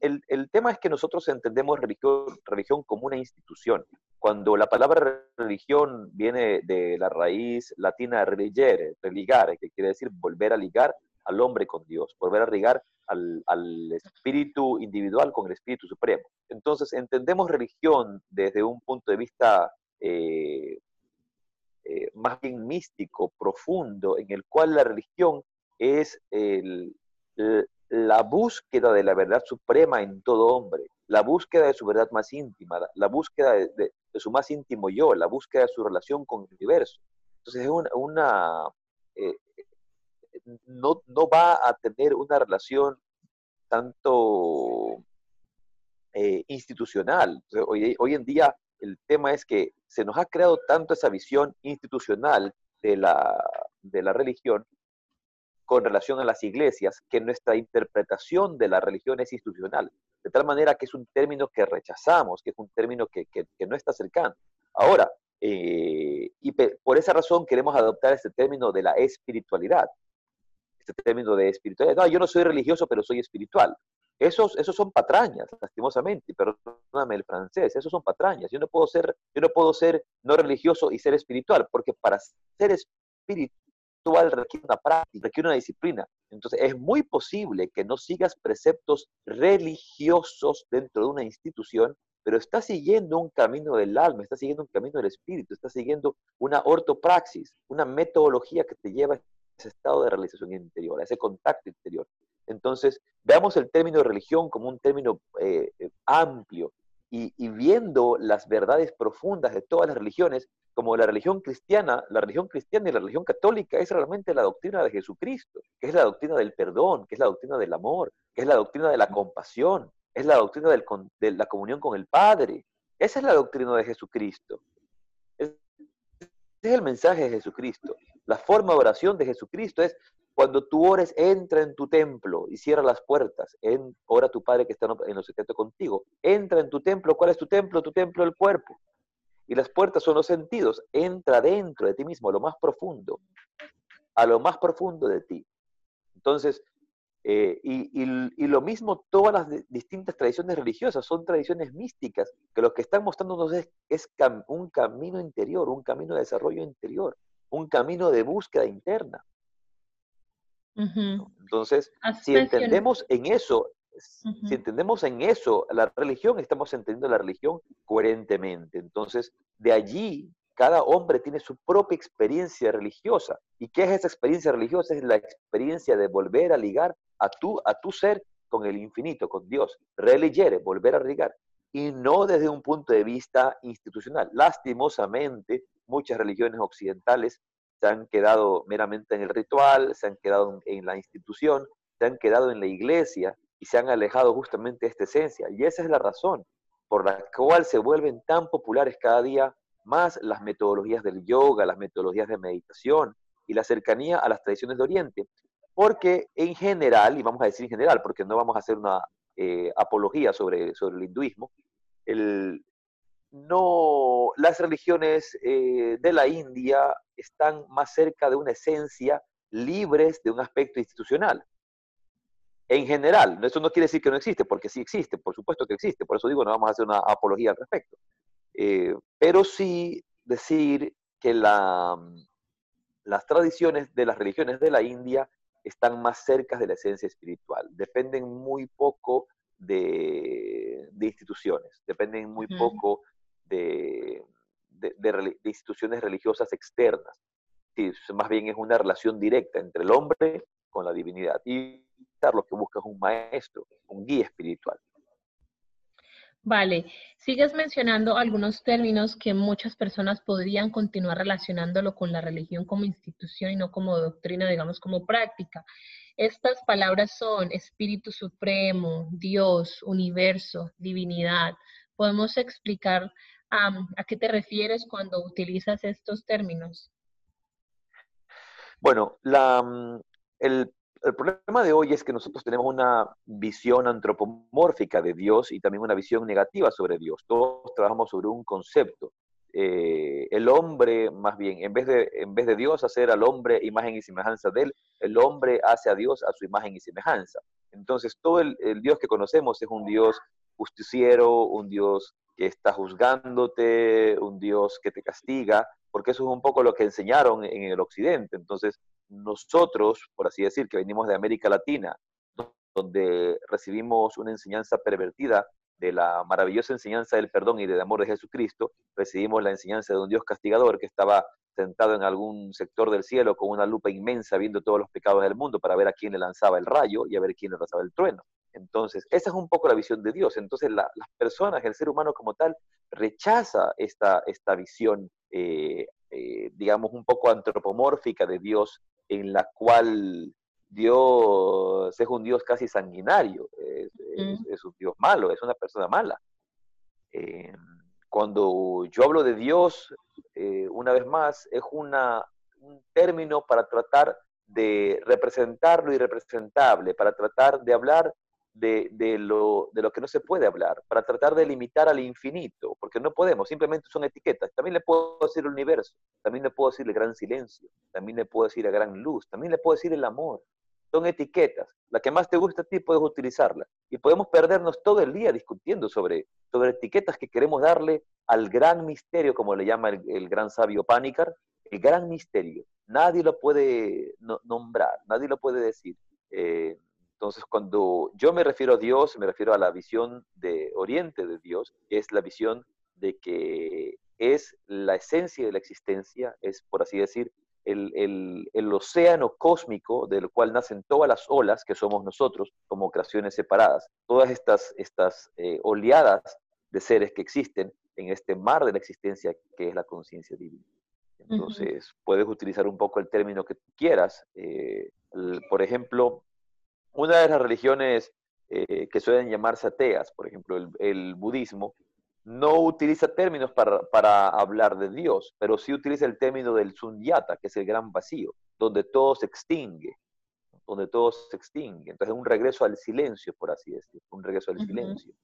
el, tema es que nosotros entendemos religión, como una institución. Cuando la palabra religión viene de la raíz latina religere, religar, que quiere decir volver a ligar al hombre con Dios, volver a ligar al, espíritu individual con el espíritu supremo. Entonces, entendemos religión desde un punto de vista eh, eh, más bien místico, profundo, en el cual la religión es la búsqueda de la verdad suprema en todo hombre, la búsqueda de su verdad más íntima, la búsqueda de, su más íntimo yo, la búsqueda de su relación con el universo. Entonces es una, eh, no, no va a tener una relación tanto eh, institucional. Hoy, hoy, en día el tema es que se nos ha creado tanto esa visión institucional de la, de la religión con relación a las iglesias, que nuestra interpretación de la religión es institucional, de tal manera que es un término que rechazamos, que es un término que, no está cercano. Ahora, eh, y por esa razón queremos adoptar este término de la espiritualidad, este término de espiritualidad. No, yo no soy religioso, pero soy espiritual. Esos, esos son patrañas, lastimosamente, perdóname el francés, esos son patrañas. Yo no puedo ser, yo no puedo ser no religioso y ser espiritual, porque para ser espiritual requiere una práctica, requiere una disciplina. Entonces, es muy posible que no sigas preceptos religiosos dentro de una institución, pero estás siguiendo un camino del alma, estás siguiendo un camino del espíritu, estás siguiendo una ortopraxis, una metodología que te lleva ese estado de realización interior, a ese contacto interior. Entonces, veamos el término religión como un término eh, eh, amplio y, viendo las verdades profundas de todas las religiones, como la religión cristiana, la religión cristiana y la religión católica es realmente la doctrina de Jesucristo, que es la doctrina del perdón, que es la doctrina del amor, que es la doctrina de la compasión, es la doctrina de la comunión con el Padre. Esa es la doctrina de Jesucristo. Ese es el mensaje de Jesucristo. La forma de oración de Jesucristo es cuando tú ores, entra en tu templo y cierra las puertas. En, ora tu Padre que está en lo secreto contigo. Entra en tu templo. ¿Cuál es tu templo? Tu templo el cuerpo. Y las puertas son los sentidos. Entra dentro de ti mismo, a lo más profundo. A lo más profundo de ti. Entonces, eh, y, lo mismo todas las distintas tradiciones religiosas, son tradiciones místicas, que lo que están mostrándonos es, es un camino interior, un camino de desarrollo interior un camino de búsqueda interna. Entonces, si entendemos en eso, si entendemos en eso la religión, estamos entendiendo la religión coherentemente. Entonces, de allí, cada hombre tiene su propia experiencia religiosa. ¿Y qué es esa experiencia religiosa? Es la experiencia de volver a ligar a tu, a tu ser con el infinito, con Dios. Religere, volver a ligar. Y no desde un punto de vista institucional. Lastimosamente, muchas religiones occidentales se han quedado meramente en el ritual, se han quedado en la institución, se han quedado en la iglesia y se han alejado justamente de esta esencia. Y esa es la razón por la cual se vuelven tan populares cada día más las metodologías del yoga, las metodologías de meditación y la cercanía a las tradiciones de Oriente. Porque en general, y vamos a decir en general, porque no vamos a hacer una eh, apología sobre, sobre el hinduismo, el, no, las religiones eh, de la India están más cerca de una esencia libres de un aspecto institucional. En general, eso no quiere decir que no existe, porque sí existe, por supuesto que existe, por eso digo, no vamos a hacer una apología al respecto. Eh, pero sí decir que la, las tradiciones de las religiones de la India están más cerca de la esencia espiritual, dependen muy poco de, instituciones, dependen muy poco de, instituciones religiosas externas. más bien es una relación directa entre el hombre con la divinidad. Y lo que busca es un maestro, un guía espiritual. Vale, sigues mencionando algunos términos que muchas personas podrían continuar relacionándolo con la religión como institución y no como doctrina, digamos, como práctica. Estas palabras son Espíritu Supremo, Dios, Universo, Divinidad. ¿Podemos explicar ¿A qué te refieres cuando utilizas estos términos? Bueno, la, mm, el, el problema de hoy es que nosotros tenemos una visión antropomórfica de Dios y también una visión negativa sobre Dios. Todos trabajamos sobre un concepto. Eh, el hombre, más bien, en vez, de, en vez de Dios hacer al hombre imagen y semejanza de él, el hombre hace a Dios a su imagen y semejanza. Entonces, todo el, Dios que conocemos es un Dios justiciero, un Dios que está juzgándote, un Dios que te castiga, porque eso es un poco lo que enseñaron en el occidente. Entonces, nosotros, por así decir, que venimos de América Latina, donde recibimos una enseñanza pervertida de la maravillosa enseñanza del perdón y del amor de Jesucristo, recibimos la enseñanza de un Dios castigador que estaba sentado en algún sector del cielo con una lupa inmensa viendo todos los pecados del mundo para ver a quién le lanzaba el rayo y a ver quién le lanzaba el trueno. Entonces, esa es un poco la visión de Dios. Entonces, las personas, el ser humano como tal, rechaza esta, esta visión, eh, eh, digamos, un poco antropomórfica de Dios, en la cual Dios es un Dios casi sanguinario, es, un Dios malo, es una persona mala. Eh, cuando yo hablo de Dios, eh, una vez más, es una, un término para tratar de representar lo irrepresentable, para tratar de hablar de, de, lo, de, lo, que no se puede hablar, para tratar de limitar al infinito, porque no podemos, simplemente son etiquetas. También le puedo decir el universo, también le puedo decir el gran silencio, también le puedo decir la gran luz, también le puedo decir el amor, son etiquetas. La que más te gusta a ti puedes utilizarla. Y podemos perdernos todo el día discutiendo sobre, sobre etiquetas que queremos darle al gran misterio, como le llama el, gran sabio Panicar, el gran misterio. Nadie lo puede nombrar, nadie lo puede decir. Eh, entonces, cuando yo me refiero a Dios, me refiero a la visión de Oriente de Dios, que es la visión de que es la esencia de la existencia, es, por así decir, el, océano cósmico del cual nacen todas las olas que somos nosotros como creaciones separadas. Todas estas, estas eh, oleadas de seres que existen en este mar de la existencia que es la conciencia divina. Entonces, puedes utilizar un poco el término que quieras. Eh, por ejemplo, una de las religiones eh, que suelen llamarse ateas, por ejemplo, el budismo, no utiliza términos para, hablar de Dios, pero sí utiliza el término del sunyata, que es el gran vacío, donde todo se extingue, donde todo se extingue. Entonces, un regreso al silencio, por así decirlo, un regreso al silencio.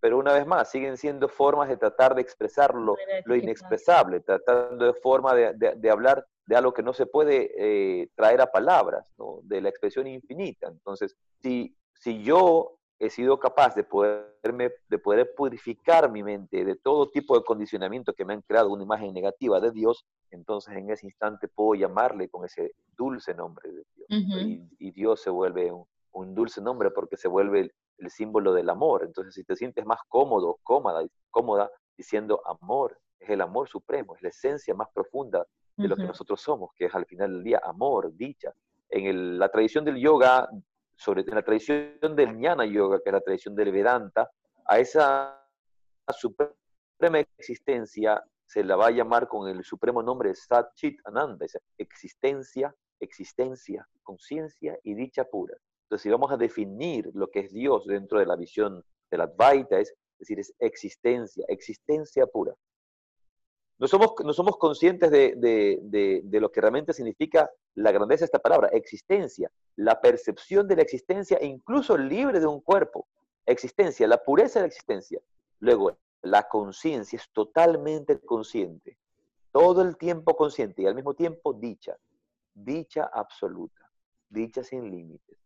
Pero una vez más, siguen siendo formas de tratar de expresar lo, inexpresable, tratando de forma de, hablar de algo que no se puede eh, traer a palabras, de la expresión infinita. Entonces, si, si yo he sido capaz de, poderme, de poder purificar mi mente de todo tipo de condicionamiento que me han creado una imagen negativa de Dios, entonces en ese instante puedo llamarle con ese dulce nombre de Dios. y, Dios se vuelve un, dulce nombre porque se vuelve el, símbolo del amor. Entonces si te sientes más cómodo, cómoda, cómoda diciendo amor, es el amor supremo, es la esencia más profunda de lo que nosotros somos, que es al final del día amor, dicha. En la tradición del yoga sobre en la tradición del Jnana Yoga, que es la tradición del Vedanta, a esa suprema existencia se la va a llamar con el supremo nombre Sat Chit Ananda, existencia, existencia, conciencia y dicha pura. Entonces, si vamos a definir lo que es Dios dentro de la visión de la Advaita, es decir, es existencia, existencia pura. No somos, somos conscientes de, de, lo que realmente significa la grandeza de esta palabra, existencia, la percepción de la existencia, incluso libre de un cuerpo. Existencia, la pureza de la existencia. Luego, la conciencia es totalmente consciente, todo el tiempo consciente y al mismo tiempo dicha, dicha absoluta, dicha sin límites.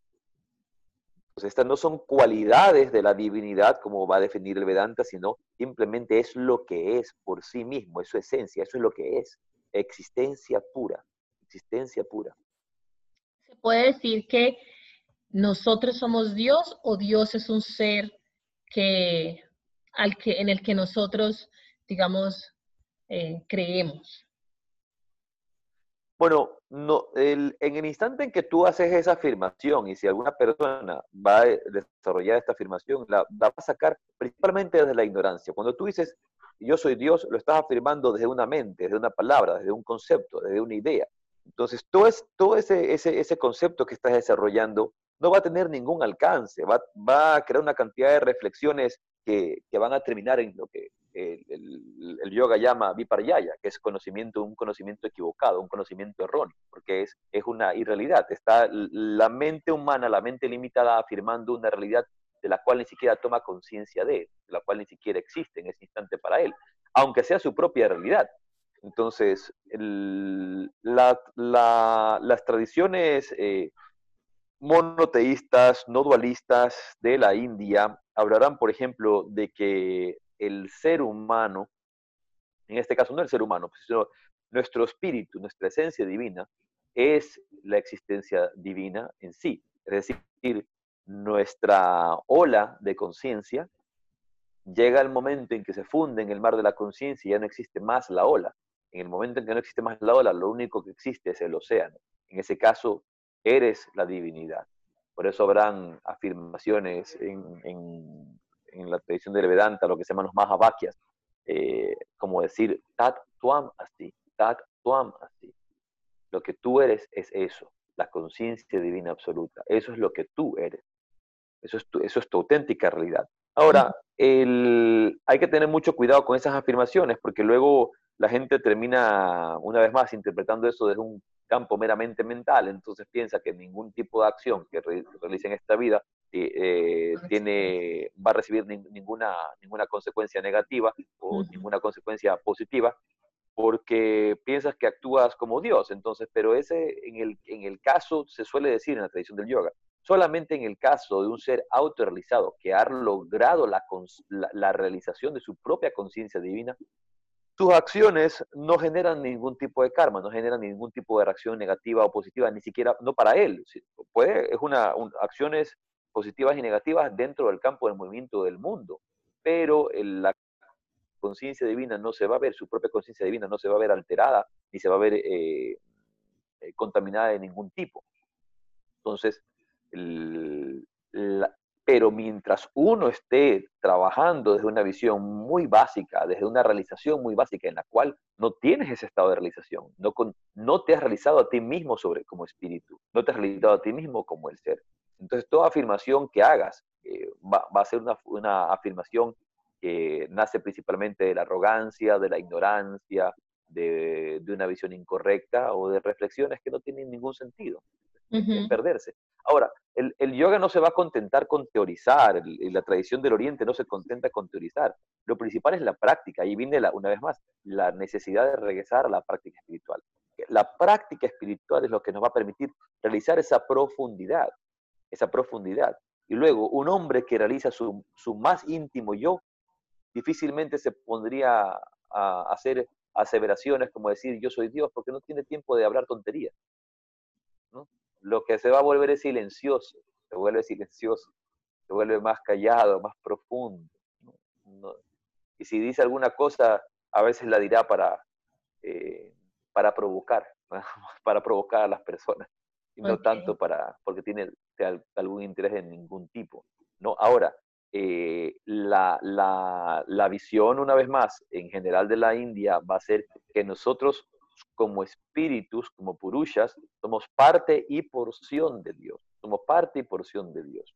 Pues, estas no son cualidades de la divinidad como va a definir el Vedanta, sino simplemente es lo que es por sí mismo, es su esencia, eso es lo que es, existencia pura, existencia pura. ¿Se puede decir que nosotros somos Dios o Dios es un ser que, al que, en el que nosotros, digamos, eh, creemos? Bueno, no, el, en el instante en que tú haces esa afirmación y si alguna persona va a desarrollar esta afirmación, la, va a sacar principalmente desde la ignorancia. Cuando tú dices, yo soy Dios, lo estás afirmando desde una mente, desde una palabra, desde un concepto, desde una idea. Entonces, todo, todo ese, ese, ese concepto que estás desarrollando no va a tener ningún alcance, va, va a crear una cantidad de reflexiones que, que van a terminar en lo que el, yoga llama viparyaya, que es conocimiento, un conocimiento equivocado, un conocimiento erróneo, porque es, es una irrealidad. Está la mente humana, la mente limitada, afirmando una realidad de la cual ni siquiera toma conciencia de, de la cual ni siquiera existe en ese instante para él, aunque sea su propia realidad. Entonces, las tradiciones eh, monoteístas, no dualistas de la India hablarán, por ejemplo, de que el ser humano, en este caso no el ser humano, pues, sino nuestro espíritu, nuestra esencia divina, es la existencia divina en sí. Es decir, nuestra ola de conciencia llega el momento en que se funde en el mar de la conciencia y ya no existe más la ola. En el momento en que no existe más la ola, lo único que existe es el océano. En ese caso, eres la divinidad. Por eso habrán afirmaciones en, la tradición del Vedanta, lo que se llaman los Mahavakyas, eh, como decir, Tat Tuam Asti, Tat Tuam Asti. Lo que tú eres es eso, la conciencia divina absoluta. Eso es lo que tú eres. Eso es tu, eso es tu auténtica realidad. Ahora, el, hay que tener mucho cuidado con esas afirmaciones, porque luego la gente termina, una vez más, interpretando eso desde un campo meramente mental, entonces piensa que ningún tipo de acción que realice en esta vida eh, eh, tiene, va a recibir ninguna, ninguna consecuencia negativa o ninguna consecuencia positiva, porque piensas que actúas como Dios. Entonces, pero ese, en el, en el caso, se suele decir en la tradición del yoga, solamente en el caso de un ser autorrealizado que ha logrado la, la realización de su propia conciencia divina, sus acciones no generan ningún tipo de karma, no generan ningún tipo de reacción negativa o positiva, ni siquiera, no para él. Puede, es una, acciones positivas y negativas dentro del campo del movimiento del mundo, pero la conciencia divina no se va a ver, su propia conciencia divina no se va a ver alterada, ni se va a ver eh, eh, contaminada de ningún tipo. Entonces, pero mientras uno esté trabajando desde una visión muy básica, desde una realización muy básica en la cual no tienes ese estado de realización, no, no te has realizado a ti mismo sobre, como espíritu, no te has realizado a ti mismo como el ser. Entonces, toda afirmación que hagas eh, va, a ser una, una afirmación que nace principalmente de la arrogancia, de la ignorancia, de, de, una visión incorrecta o de reflexiones que no tienen ningún sentido, perderse. Ahora, el, yoga no se va a contentar con teorizar, la tradición del Oriente no se contenta con teorizar. Lo principal es la práctica, ahí viene la, una vez más la necesidad de regresar a la práctica espiritual. La práctica espiritual es lo que nos va a permitir realizar esa profundidad, esa profundidad. Y luego, un hombre que realiza su, su más íntimo yo, difícilmente se pondría a hacer aseveraciones como decir yo soy Dios, porque no tiene tiempo de hablar tonterías lo que se va a volver es silencioso, se vuelve silencioso, se vuelve más callado, más profundo. y si dice alguna cosa, a veces la dirá para, eh, para provocar, para provocar a las personas, y no tanto para, porque tiene algún interés en ningún tipo. ¿no? Ahora, eh, la, la, la visión, una vez más, en general de la India va a ser que nosotros como espíritus, como purushas, somos parte y porción de Dios. Somos parte y porción de Dios.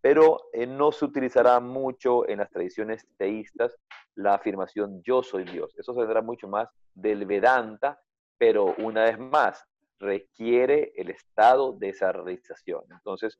Pero eh, no se utilizará mucho en las tradiciones teístas la afirmación yo soy Dios. Eso se vendrá mucho más del Vedanta, pero una vez más, requiere el estado de esa realización. Entonces,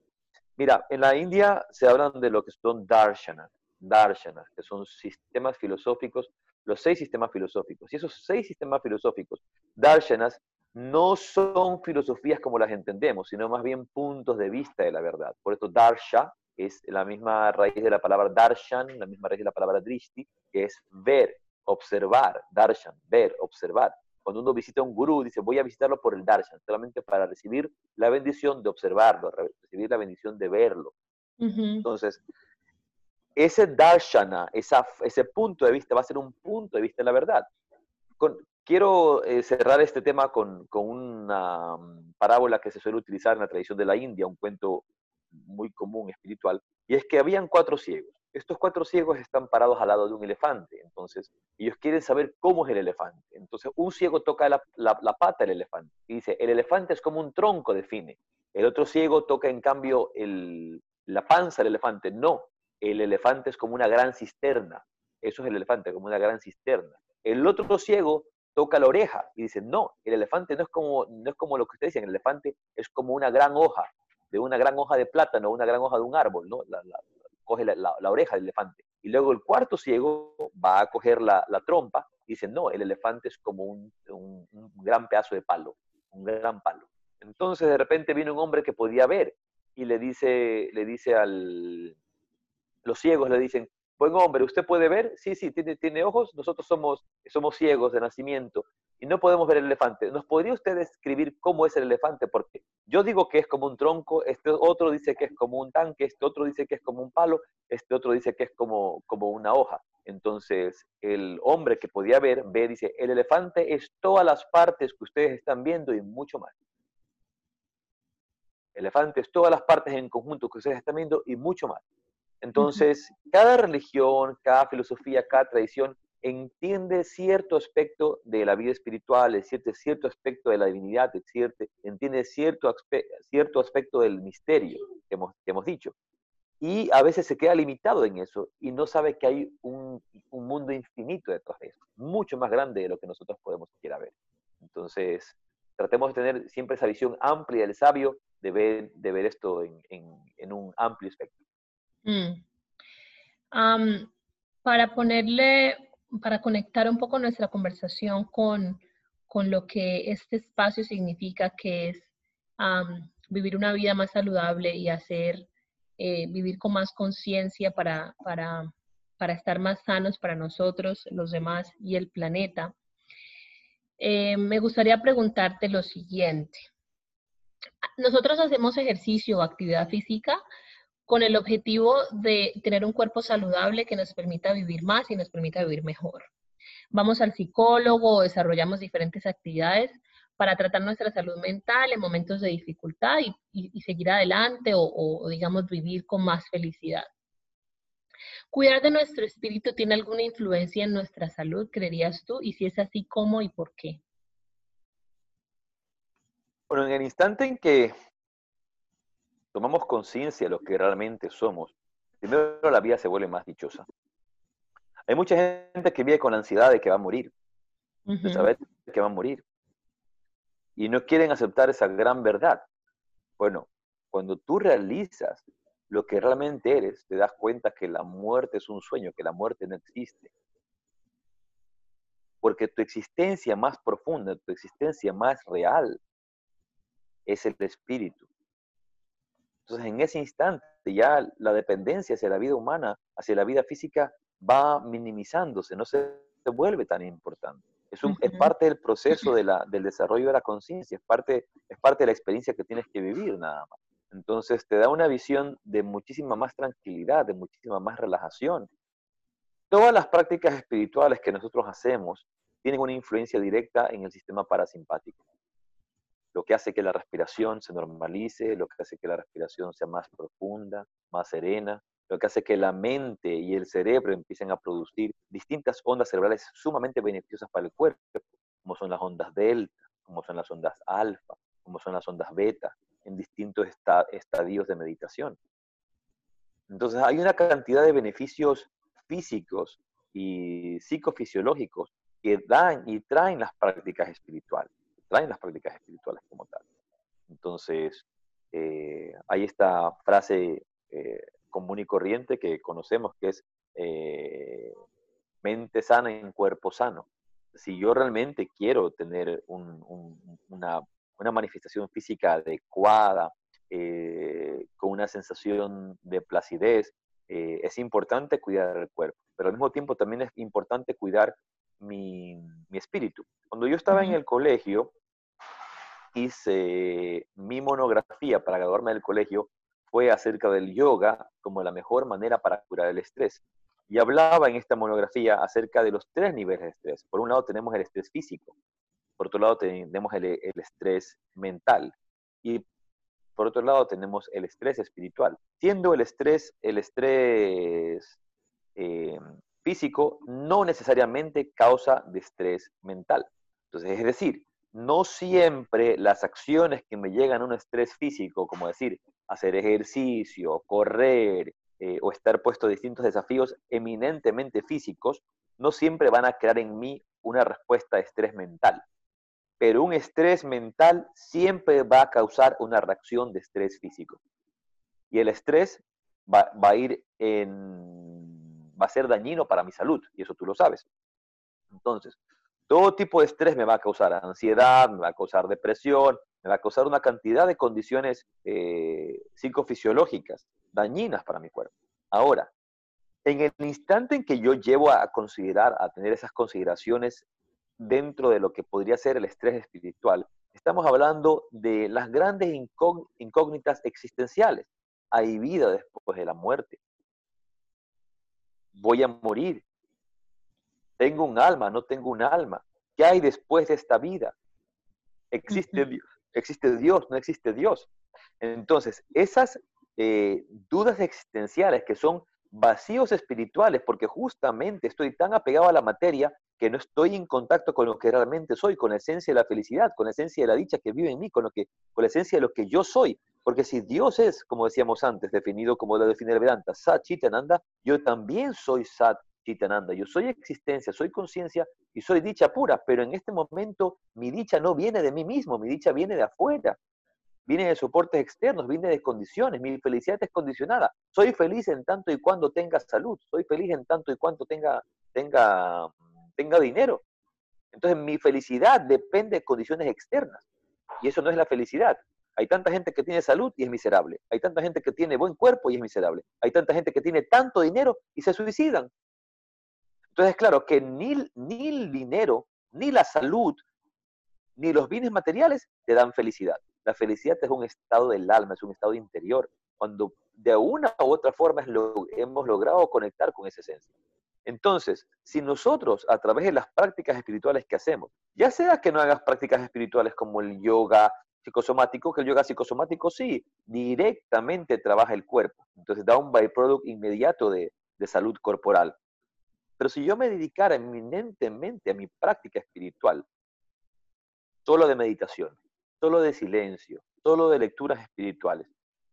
mira, en la India se hablan de lo que son darshanas, darshanas, que son sistemas filosóficos los seis sistemas filosóficos. Y esos seis sistemas filosóficos, darshanas, no son filosofías como las entendemos, sino más bien puntos de vista de la verdad. Por esto, darsha es la misma raíz de la palabra darshan, la misma raíz de la palabra drishti, que es ver, observar, darshan, ver, observar. Cuando uno visita a un gurú, dice, voy a visitarlo por el darshan, solamente para recibir la bendición de observarlo, recibir la bendición de verlo. Entonces, ese darshana, ese punto de vista, va a ser un punto de vista de la verdad. quiero eh, cerrar este tema con, una mm, parábola que se suele utilizar en la tradición de la India, un cuento muy común espiritual, y es que habían cuatro ciegos. Estos cuatro ciegos están parados al lado de un elefante, entonces ellos quieren saber cómo es el elefante. Entonces un ciego toca la, pata del elefante y dice, el elefante es como un tronco, define. El otro ciego toca en cambio la panza del elefante, no, el elefante es como una gran cisterna. eso es el elefante, como una gran cisterna. El otro ciego toca la oreja y dice, no, el elefante no es como, no es como lo que ustedes dicen, el elefante es como una gran hoja, de una gran hoja de plátano, una gran hoja de un árbol, ¿no? La, coge la, oreja del elefante. Y luego el cuarto ciego va a coger la, trompa y dice, no, el elefante es como un, un, gran pedazo de palo, un gran palo. Entonces de repente viene un hombre que podía ver y le dice, le dice al, los ciegos le dicen, buen hombre, ¿usted puede ver? Sí, sí, tiene, ojos, nosotros somos, somos ciegos de nacimiento y no podemos ver el elefante. ¿Nos podría usted describir cómo es el elefante? Porque yo digo que es como un tronco, este otro dice que es como un tanque, este otro dice que es como un palo, este otro dice que es como, como una hoja. Entonces, el hombre que podía ver, ve, dice, el elefante es todas las partes que ustedes están viendo y mucho más. El elefante es todas las partes en conjunto que ustedes están viendo y mucho más. Entonces, cada religión, cada filosofía, cada tradición entiende cierto aspecto de la vida espiritual, cierto, cierto aspecto de la divinidad, entiende cierto, cierto aspecto del misterio que hemos, hemos dicho. Y a veces se queda limitado en eso y no sabe que hay un, un mundo infinito detrás de eso, mucho más grande de lo que nosotros podemos siquiera ver. Entonces, tratemos de tener siempre esa visión amplia del sabio, de ver, de ver esto en, en, un amplio espectro. Mm. para ponerle para conectar un poco nuestra conversación con, lo que este espacio significa, que es vivir una vida más saludable y hacer, eh, vivir con más conciencia para, para, estar más sanos para nosotros, los demás y el planeta. Eh, me gustaría preguntarte lo siguiente. Nosotros hacemos ejercicio o actividad física con el objetivo de tener un cuerpo saludable que nos permita vivir más y nos permita vivir mejor. Vamos al psicólogo, desarrollamos diferentes actividades para tratar nuestra salud mental en momentos de dificultad y, seguir adelante o, digamos, vivir con más felicidad. ¿Cuidar de nuestro espíritu tiene alguna influencia en nuestra salud, creerías tú? Y si es así, ¿cómo y por qué? Bueno, en el instante en que tomamos conciencia de lo que realmente somos, primero la vida se vuelve más dichosa. Hay mucha gente que vive con la ansiedad de que va a morir, de saber que va a morir. Y no quieren aceptar esa gran verdad. Bueno, cuando tú realizas lo que realmente eres, te das cuenta que la muerte es un sueño, que la muerte no existe. Porque tu existencia más profunda, tu existencia más real, es el espíritu. Entonces, en ese instante ya la dependencia hacia la vida humana, hacia la vida física, va minimizándose, no se vuelve tan importante. Es, un, es parte del proceso de la, del desarrollo de la conciencia, es parte, es parte de la experiencia que tienes que vivir nada más. Entonces te da una visión de muchísima más tranquilidad, de muchísima más relajación. Todas las prácticas espirituales que nosotros hacemos tienen una influencia directa en el sistema parasimpático lo que hace que la respiración se normalice, lo que hace que la respiración sea más profunda, más serena, lo que hace que la mente y el cerebro empiecen a producir distintas ondas cerebrales sumamente beneficiosas para el cuerpo, como son las ondas delta, como son las ondas alfa, como son las ondas beta, en distintos estadios de meditación. Entonces hay una cantidad de beneficios físicos y psicofisiológicos que dan y traen las prácticas espirituales traen las prácticas espirituales como tal. Entonces, eh, hay esta frase eh, común y corriente que conocemos que es eh, mente sana en cuerpo sano. Si yo realmente quiero tener una, manifestación física adecuada, con una sensación de placidez, es importante cuidar el cuerpo, pero al mismo tiempo también es importante cuidar mi, mi espíritu. Cuando yo estaba en el colegio, hice mi monografía para graduarme del colegio fue acerca del yoga como la mejor manera para curar el estrés. Y hablaba en esta monografía acerca de los tres niveles de estrés. Por un lado tenemos el estrés físico, por otro lado tenemos el, estrés mental y por otro lado tenemos el estrés espiritual. Siendo el estrés, el estrés eh, físico no necesariamente causa de estrés mental. Entonces, es decir, no siempre las acciones que me llegan a un estrés físico, como decir, hacer ejercicio, correr, eh, o estar puesto a distintos desafíos eminentemente físicos, no siempre van a crear en mí una respuesta de estrés mental. Pero un estrés mental siempre va a causar una reacción de estrés físico. Y el estrés va, va a ir en, va a ser dañino para mi salud, y eso tú lo sabes. Entonces, todo tipo de estrés me va a causar ansiedad, me va a causar depresión, me va a causar una cantidad de condiciones eh, psicofisiológicas dañinas para mi cuerpo. Ahora, en el instante en que yo llevo a considerar, a tener esas consideraciones dentro de lo que podría ser el estrés espiritual, estamos hablando de las grandes incógnitas existenciales. Hay vida después de la muerte. Voy a morir. Tengo un alma, no tengo un alma. ¿Qué hay después de esta vida? ¿Existe Dios? ¿Existe Dios? ¿No existe Dios? Entonces, esas eh, dudas existenciales que son vacíos espirituales, porque justamente estoy tan apegado a la materia que no estoy en contacto con lo que realmente soy, con la esencia de la felicidad, con la esencia de la dicha que vive en mí, con, lo que, con la esencia de lo que yo soy. Porque si Dios es, como decíamos antes, definido como lo define el Vedanta, Sat Chitananda, yo también soy Sat Chitananda. Yo soy existencia, soy conciencia y soy dicha pura, pero en este momento mi dicha no viene de mí mismo, mi dicha viene de afuera, viene de soportes externos, viene de condiciones, mi felicidad es condicionada. Soy feliz en tanto y cuando tenga salud, soy feliz en tanto y cuando tenga, tenga, tenga dinero. Entonces mi felicidad depende de condiciones externas y eso no es la felicidad. Hay tanta gente que tiene salud y es miserable. Hay tanta gente que tiene buen cuerpo y es miserable. Hay tanta gente que tiene tanto dinero y se suicidan. Entonces, claro, que ni, ni el dinero, ni la salud, ni los bienes materiales te dan felicidad. La felicidad es un estado del alma, es un estado interior, cuando de una u otra forma hemos logrado conectar con esa esencia. Entonces, si nosotros a través de las prácticas espirituales que hacemos, ya sea que no hagas prácticas espirituales como el yoga psicosomático, que el yoga psicosomático sí, directamente trabaja el cuerpo, entonces da un byproduct inmediato de, de salud corporal. Pero si yo me dedicara eminentemente a mi práctica espiritual, solo de meditación, solo de silencio, solo de lecturas espirituales,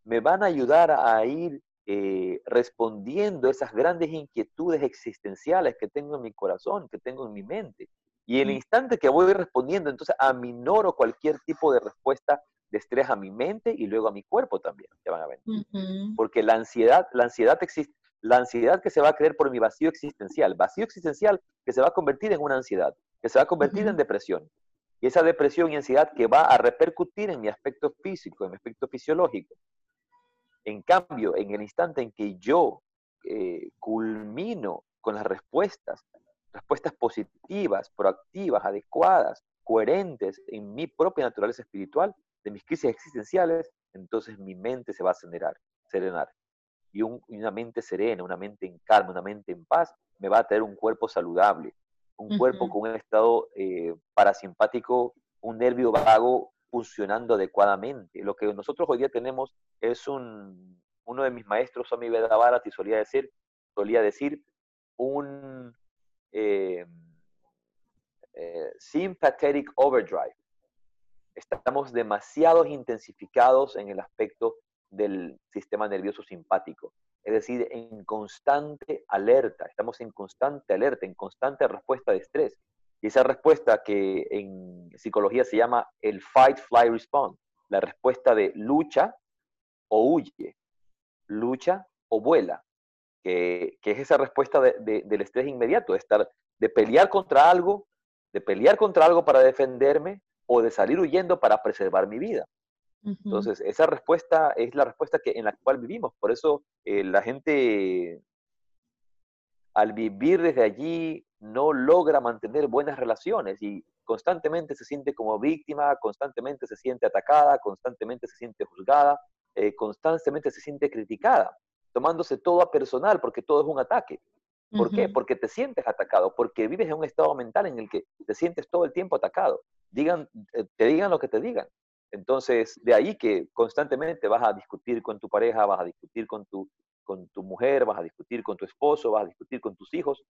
me van a ayudar a ir eh, respondiendo esas grandes inquietudes existenciales que tengo en mi corazón, que tengo en mi mente. Y el instante que voy respondiendo, entonces aminoro cualquier tipo de respuesta de estrés a mi mente y luego a mi cuerpo también, que van a ver. Porque la ansiedad, la ansiedad existe, la ansiedad que se va a creer por mi vacío existencial, vacío existencial que se va a convertir en una ansiedad, que se va a convertir en depresión. Y esa depresión y ansiedad que va a repercutir en mi aspecto físico, en mi aspecto fisiológico. En cambio, en el instante en que yo eh, culmino con las respuestas, respuestas positivas, proactivas, adecuadas, coherentes en mi propia naturaleza espiritual, de mis crisis existenciales, entonces mi mente se va a acelerar, serenar y, una mente serena, una mente en calma, una mente en paz, me va a tener un cuerpo saludable, un cuerpo con un estado eh, parasimpático, un nervio vago funcionando adecuadamente. Lo que nosotros hoy día tenemos es un, uno de mis maestros, Swami Vedabharati, solía decir, solía decir un eh, eh, overdrive. Estamos demasiado intensificados en el aspecto del sistema nervioso simpático. Es decir, en constante alerta, estamos en constante alerta, en constante respuesta de estrés. Y esa respuesta que en psicología se llama el fight, fly, response, la respuesta de lucha o huye, lucha o vuela, que, es esa respuesta del estrés inmediato, de, estar, de pelear contra algo, de pelear contra algo para defenderme o de salir huyendo para preservar mi vida. Entonces, esa respuesta es la respuesta que, en la cual vivimos. Por eso eh, la gente, al vivir desde allí, no logra mantener buenas relaciones y constantemente se siente como víctima, constantemente se siente atacada, constantemente se siente juzgada, eh, constantemente se siente criticada, tomándose todo a personal porque todo es un ataque. ¿Por qué? Porque te sientes atacado, porque vives en un estado mental en el que te sientes todo el tiempo atacado. Digan, eh, te digan lo que te digan, entonces, de ahí que constantemente vas a discutir con tu pareja, vas a discutir con tu, con tu mujer, vas a discutir con tu esposo, vas a discutir con tus hijos,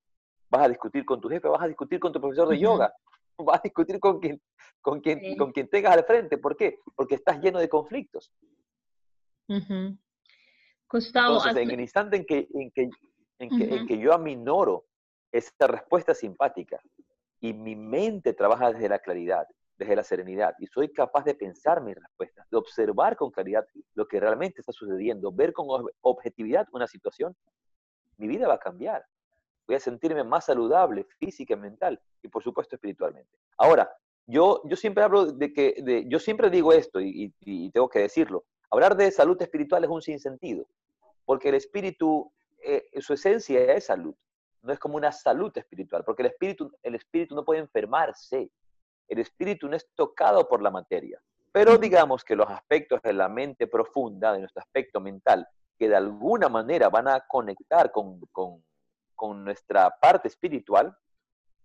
vas a discutir con tu jefe, vas a discutir con tu profesor de yoga, vas a discutir con quien, con quien, con quien tengas al frente. ¿Por qué? Porque estás lleno de conflictos. Gustavo, Entonces, en el instante en que, en que, en que, en que yo aminoro esa respuesta simpática y mi mente trabaja desde la claridad, desde la serenidad, y soy capaz de pensar mis respuestas, de observar con claridad lo que realmente está sucediendo, ver con objetividad una situación, mi vida va a cambiar. Voy a sentirme más saludable física, y mental y por supuesto espiritualmente. Ahora, yo, yo siempre hablo de que, de, yo siempre digo esto y, tengo que decirlo, hablar de salud espiritual es un sinsentido, porque el espíritu, eh, su esencia es salud, no es como una salud espiritual, porque el espíritu, el espíritu no puede enfermarse, el espíritu no es tocado por la materia. Pero digamos que los aspectos de la mente profunda, de nuestro aspecto mental, que de alguna manera van a conectar con, con, con nuestra parte espiritual,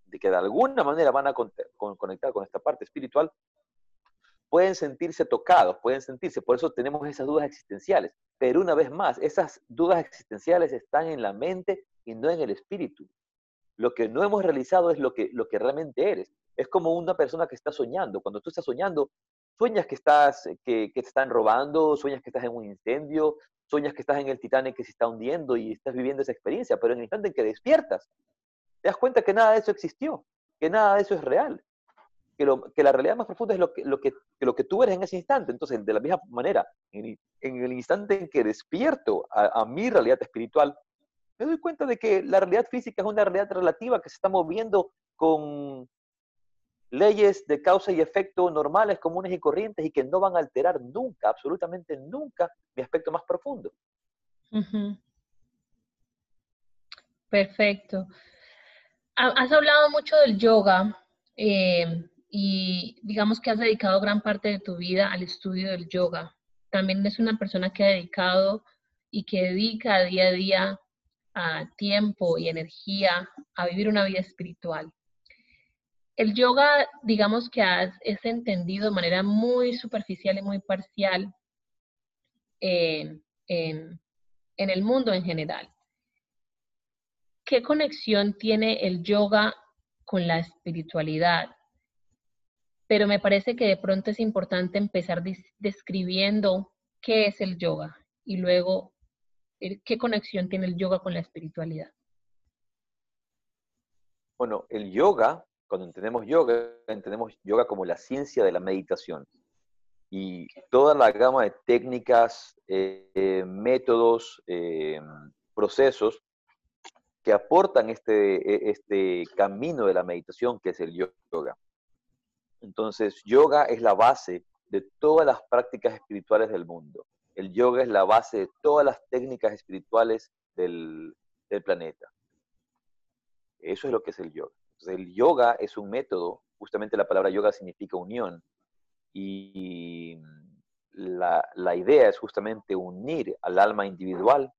de que de alguna manera van a conectar con esta parte espiritual, pueden sentirse tocados, pueden sentirse, por eso tenemos esas dudas existenciales. Pero una vez más, esas dudas existenciales están en la mente y no en el espíritu. Lo que no hemos realizado es lo que, lo que realmente eres. Es como una persona que está soñando. Cuando tú estás soñando, sueñas que, estás, que, te están robando, sueñas que estás en un incendio, sueñas que estás en el Titanic que se está hundiendo y estás viviendo esa experiencia, pero en el instante en que despiertas, te das cuenta que nada de eso existió, que nada de eso es real, que, que la realidad más profunda es lo que, lo, que, lo que tú eres en ese instante. Entonces, de la misma manera, en, el instante en que despierto a, a mi realidad espiritual, me doy cuenta de que la realidad física es una realidad relativa que se está moviendo con leyes de causa y efecto normales, comunes y corrientes y que no van a alterar nunca, absolutamente nunca, mi aspecto más profundo. Perfecto. Has hablado mucho del yoga eh, y digamos que has dedicado gran parte de tu vida al estudio del yoga. También eres una persona que ha dedicado y que dedica día a día tiempo y energía a vivir una vida espiritual el yoga, digamos que es entendido de manera muy superficial y muy parcial en, el mundo en general. ¿Qué conexión tiene el yoga con la espiritualidad? Pero me parece que de pronto es importante empezar describiendo qué es el yoga y luego eh, qué conexión tiene el yoga con la espiritualidad. Bueno, el yoga cuando entendemos yoga, entendemos yoga como la ciencia de la meditación. Y toda la gama de técnicas, eh, métodos, eh, procesos que aportan este, e, este camino de la meditación que es el yoga. Entonces, yoga es la base de todas las prácticas espirituales del mundo. El yoga es la base de todas las técnicas espirituales del, planeta. Eso es lo que es el yoga el yoga es un método, justamente la palabra yoga significa unión, y la, idea es justamente unir al alma individual,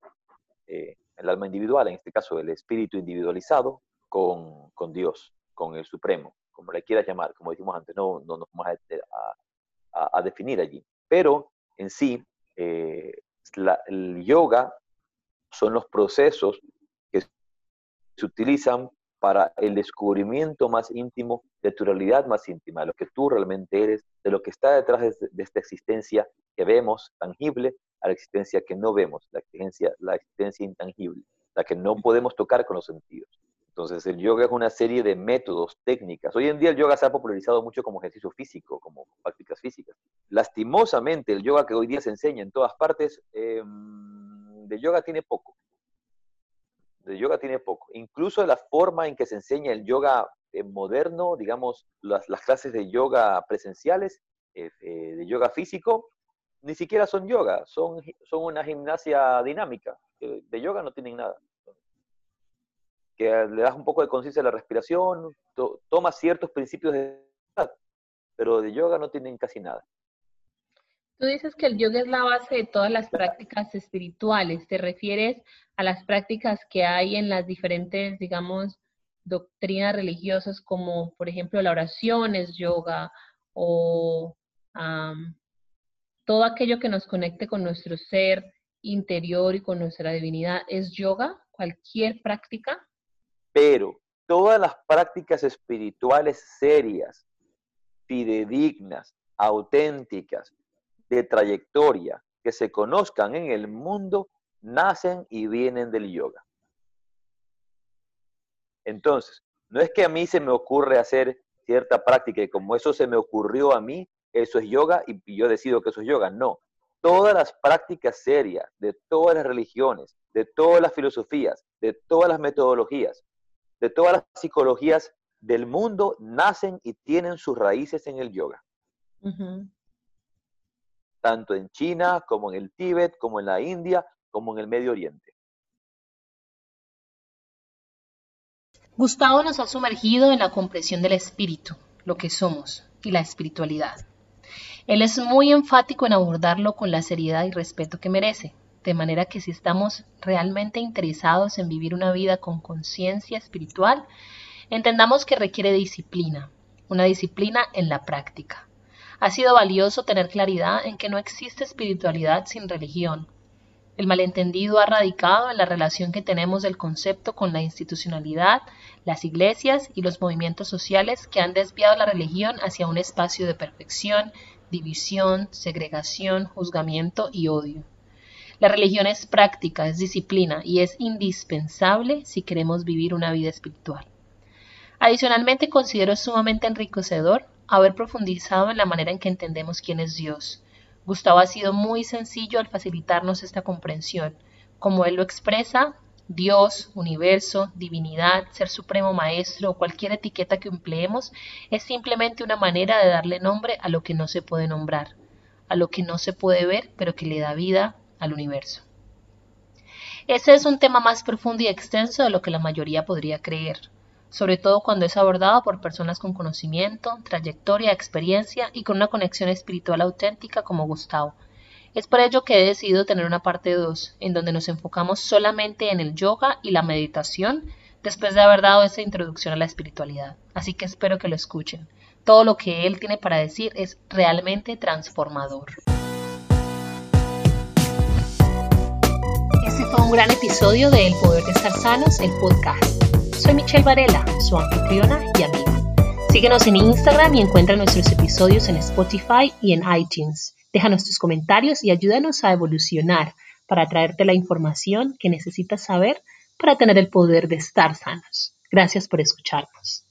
eh, el alma individual, en este caso el espíritu individualizado, con, Dios, con el Supremo, como le quieras llamar, como dijimos antes, no, no nos vamos a, definir allí. Pero en sí, eh, el yoga son los procesos que se utilizan para el descubrimiento más íntimo de tu realidad más íntima, de lo que tú realmente eres, de lo que está detrás de, esta existencia que vemos tangible a la existencia que no vemos, la existencia, la existencia intangible, la que no podemos tocar con los sentidos. Entonces el yoga es una serie de métodos, técnicas. Hoy en día el yoga se ha popularizado mucho como ejercicio físico, como prácticas físicas. Lastimosamente el yoga que hoy día se enseña en todas partes, em, de yoga tiene poco de yoga tiene poco. Incluso la forma en que se enseña el yoga eh, moderno, digamos, las, clases de yoga presenciales, eh, eh, de yoga físico, ni siquiera son yoga, son, son una gimnasia dinámica. De yoga no tienen nada. Que le das un poco de conciencia a la respiración, tomas ciertos principios de pero de yoga no tienen casi nada. Tú dices que el yoga es la base de todas las prácticas espirituales. ¿Te refieres a las prácticas que hay en las diferentes, digamos, doctrinas religiosas, como por ejemplo la oración es yoga o todo aquello que nos conecte con nuestro ser interior y con nuestra divinidad es yoga? ¿Cualquier práctica? Pero todas las prácticas espirituales serias, fidedignas, auténticas, de trayectoria que se conozcan en el mundo nacen y vienen del yoga. Entonces, no es que a mí se me ocurre hacer cierta práctica y como eso se me ocurrió a mí, eso es yoga y yo decido que eso es yoga. No, todas las prácticas serias de todas las religiones, de todas las filosofías, de todas las metodologías, de todas las psicologías del mundo nacen y tienen sus raíces en el yoga. Tanto en China como en el Tíbet, como en la India, como en el Medio Oriente. Gustavo nos ha sumergido en la comprensión del espíritu, lo que somos, y la espiritualidad. Él es muy enfático en abordarlo con la seriedad y respeto que merece, de manera que si estamos realmente interesados en vivir una vida con conciencia espiritual, entendamos que requiere disciplina, una disciplina en la práctica. Ha sido valioso tener claridad en que no existe espiritualidad sin religión. El malentendido ha radicado en la relación que tenemos del concepto con la institucionalidad, las iglesias y los movimientos sociales que han desviado la religión hacia un espacio de perfección, división, segregación, juzgamiento y odio. La religión es práctica, es disciplina y es indispensable si queremos vivir una vida espiritual. Adicionalmente, considero sumamente enriquecedor haber profundizado en la manera en que entendemos quién es Dios. Gustavo ha sido muy sencillo al facilitarnos esta comprensión. Como él lo expresa, Dios, universo, divinidad, ser supremo maestro o cualquier etiqueta que empleemos es simplemente una manera de darle nombre a lo que no se puede nombrar, a lo que no se puede ver pero que le da vida al universo. Ese es un tema más profundo y extenso de lo que la mayoría podría creer sobre todo cuando es abordado por personas con conocimiento, trayectoria, experiencia y con una conexión espiritual auténtica como Gustavo. Es por ello que he decidido tener una parte 2, en donde nos enfocamos solamente en el yoga y la meditación, después de haber dado esa introducción a la espiritualidad. Así que espero que lo escuchen. Todo lo que él tiene para decir es realmente transformador. Fue un gran episodio de El Poder de Estar Sanos, el podcast. Soy Michelle Varela, su anfitriona y amiga. Síguenos en Instagram y encuentra nuestros episodios en Spotify y en iTunes. Déjanos tus comentarios y ayúdanos a evolucionar para traerte la información que necesitas saber para tener el poder de estar sanos. Gracias por escucharnos.